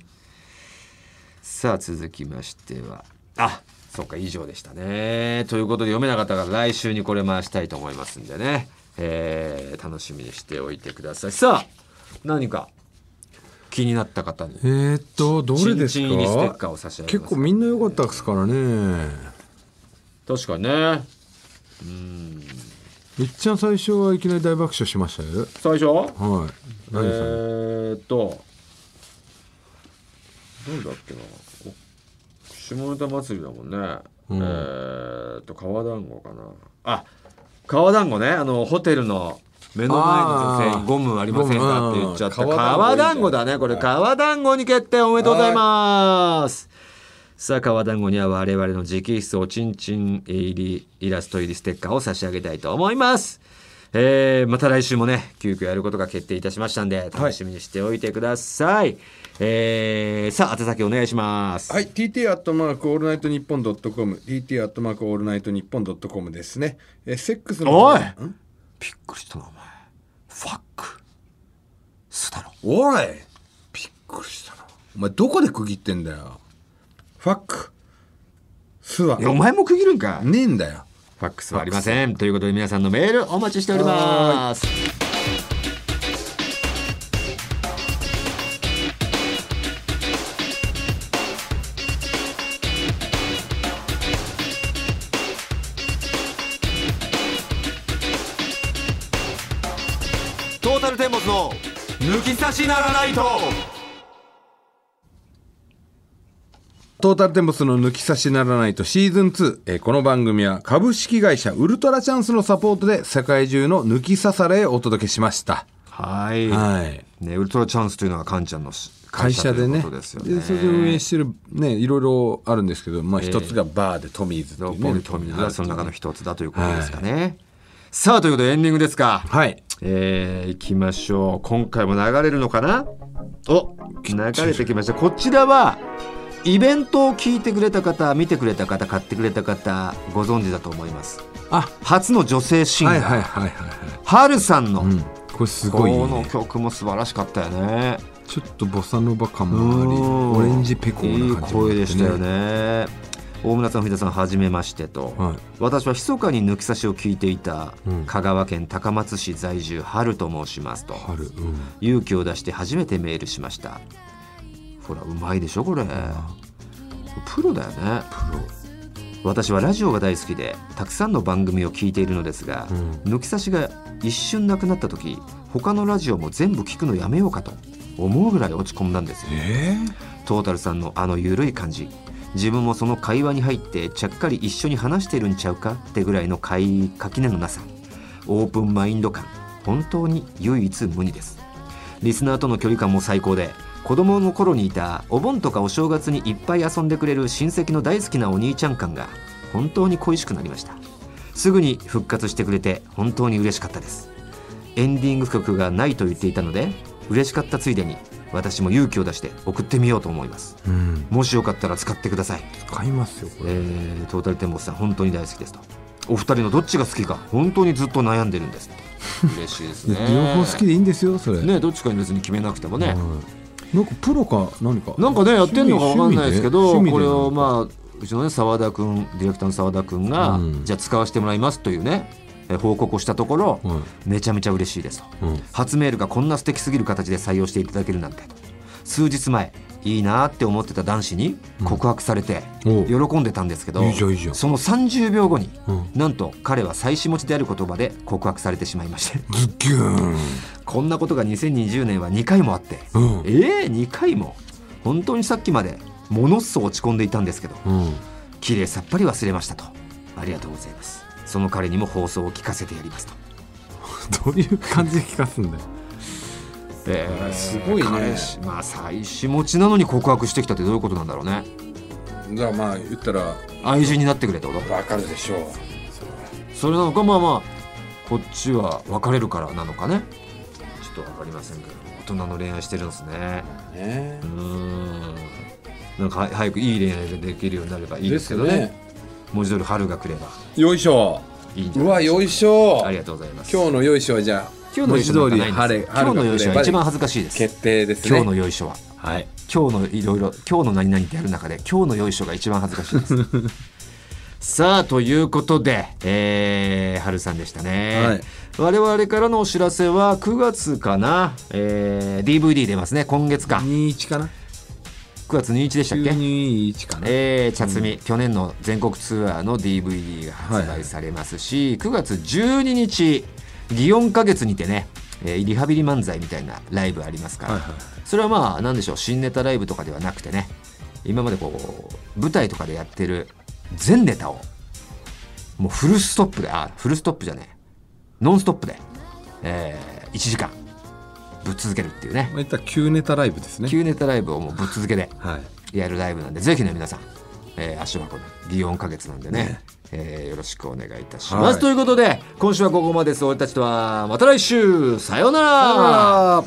A: さあ続きましては。あそうか以上でしたね。ということで読めなかったから来週にこれ回したいと思いますんでね、えー楽しみにしておいてください。さあ何か気になった方に。
B: えー、っとどれですか？結構みんな良かったですからね。
A: 確かにね。
B: みっちゃん最初はいきなり大爆笑しましたよ。
A: 最初？
B: はい。
A: え
B: 何さん
A: ーっと。どうだっけな。お下ネタ祭りだもんね、
B: うん。
A: えーっと川団子かな。あ川団子ね。あのホテルの目の前の女性にゴムありませんかって言っちゃった。川団子だねこれ。川団子に決定おめでとうございます。さあ川団子には我々の直筆おちんちん入りイラスト入りステッカーを差し上げたいと思います。えーまた来週もね急遽やることが決定いたしましたんで楽しみにしておいてください、えーさあ宛先お願いします
B: はい、TT アットマークオールナイトニッポンドットコム、TT アットマークオールナイトニッポンドットコムですね。え、セックスの。
A: おい
B: ん？
A: びっくりしたなお前ファックスだろ
B: おいびっくりしたな。お前どこで区切ってんだよ。ファック。スは
A: お前も区切るんか
B: ねえんだよ。
A: ファックスはありませんということで皆さんのメールお待ちしておりますルテンボスの抜き差しならないと
B: トータルテンボスの抜き差しならないとシーズン2、えーこの番組は株式会社ウルトラチャンスのサポートで世界中の抜き差されをお届けしました。
A: はい、
B: はい。
A: ね、ウルトラチャンスというのがカンちゃんの
B: 会社でね
A: ですよね
B: でそれで運営してるねいろいろあるんですけど、まあ、一つがバーでトミーズっていうね、
A: 六本木トミーズがその中の一つだということですかね。さあということでエンディングですか。
B: はい
A: えー、いきましょう。今回も流れるのかな？お流れてきました。こちらはイベントを聞いてくれた方、見てくれた方、買ってくれた方、ご存知だと思います。
B: あ
A: 初の女性シンガー、
B: はいはいはいはい
A: はるさんの、
B: はい、うん、これす
A: こ
B: ごいね
A: の曲も素晴らしかったよね。
B: ちょっとボサノバ感もあり
A: うん
B: オレンジペコーな感じもあって
A: いい声でしたよね大村さん藤田さんはじめましてと、
B: はい。
A: 私は密かに抜き差しを聞いていた
B: うん。
A: 香川県高松市在住春と申しますと。
B: 春うん。
A: 勇気を出して初めてメールしました。ほらうまいでしょこれ。プロだよね。私はラジオが大好きでたくさんの番組を聞いているのですが、抜き差しが一瞬なくなった時他のラジオも全部聞くのやめようかと思うぐらい落ち込んだんですよ。
B: え
A: トータルさんのあの緩い感じ自分もその会話に入ってちゃっかり一緒に話してるんちゃうかってぐらいの垣根のなさ。オープンマインド感。本当に唯一無二です。リスナーとの距離感も最高で子供の頃にいたお盆とかお正月にいっぱい遊んでくれる親戚の大好きなお兄ちゃん感が本当に恋しくなりました。すぐに復活してくれて本当に嬉しかったです。エンディング曲がないと言っていたので嬉しかったついでに私も勇気を出して送ってみようと思います。
B: ーうん。
A: もしよかったら使ってください、
B: 使いますよこ
A: え
B: れ、
A: ー、トータルテンボスさん本当に大好きですと。お二人のどっちが好きか本当にずっと悩んでるんです嬉しいですね。
B: 両方好きでいいんですよそれ。
A: ねどっちかに別に決めなくてもね、
B: はい。なんかプロか何か？
A: なんかねやってんのかわかんないですけどこれをまあうちのね澤田君ディレクターの澤田君が、
B: うん。
A: じゃあ使わせてもらいますというね。え報告をしたところ、
B: はい
A: めちゃめちゃ嬉しいですと。
B: うん。
A: 初メールがこんな素敵すぎる形で採用していただけるなんて数日前いいなって思ってた男子に告白されて喜んでたんですけど、
B: いいじゃんいいじゃん。
A: その30秒後に、
B: うん。
A: なんと彼は妻子持ちである言葉で告白されてしまいまして。
B: ズッキューン。
A: こんなことが2020年は2回もあって、
B: うん。
A: えー、2回も？本当にさっきまでものすごく落ち込んでいたんですけど。
B: うん。
A: 綺麗さっぱり忘れましたと。ありがとうございますその彼にも放送を聞かせてやりますと。
B: どういう感じで聞かすんだよ。
A: えー
B: すごいね。
A: まあ妻子持ちなのに告白してきたってどういうことなんだろうね。
B: じゃあまあ言ったら
A: 愛人になってくれってこと？
B: わかるでしょう。
A: それなのかまあまあこっちは別れるからなのかね。ちょっと分かりませんけど大人の恋愛してるんですね。
B: ね。
A: うーん。なんかは早くいい恋愛ができるようになればいいですけどね文字通り春が来れば。
B: よいしょ。
A: いいんじゃない
B: うわよいしょ。
A: ありがとうございます。
B: 今日のよいしょはじゃあ
A: 今日のよいしょなんかないんです
B: 文字通り
A: 今日のよいしょは一番恥ずかしいです。
B: 決定ですね。
A: 今日のよいしょは。
B: はい。
A: 今日のいろいろ今日の何々ってやる中で今日のよいしょが一番恥ずかしいです。さあということで、えー、春さんでしたね、
B: はい。
A: 我々からのお知らせは9月かな、えー、DVD 出ますね今月か。
B: 21かな
A: 9月21でしたっけ
B: ？921かな。
A: えー、茶摘み、去年の全国ツアーの DVD が発売されますし、9月12日祇園花月にてね、えーリハビリ漫才みたいなライブありますから、
B: はいはい。
A: それはまあ何でしょう新ネタライブとかではなくてね今までこう舞台とかでやってる全ネタをもうフルストップであフルストップじゃねえノンストップで、え1時間ぶっ続けるっていうね。
B: まあ、いったら旧ネタライブですね。
A: 旧ネタライブをもうぶっ続けで
B: はい。
A: やるライブなんでぜひね皆さん、えー足を運んで祇園花月なんでね。
B: ね。
A: えーよろしくお願いいたします、
B: はい。
A: ということで今週はここまでです。俺たちとはまた来週。さようなら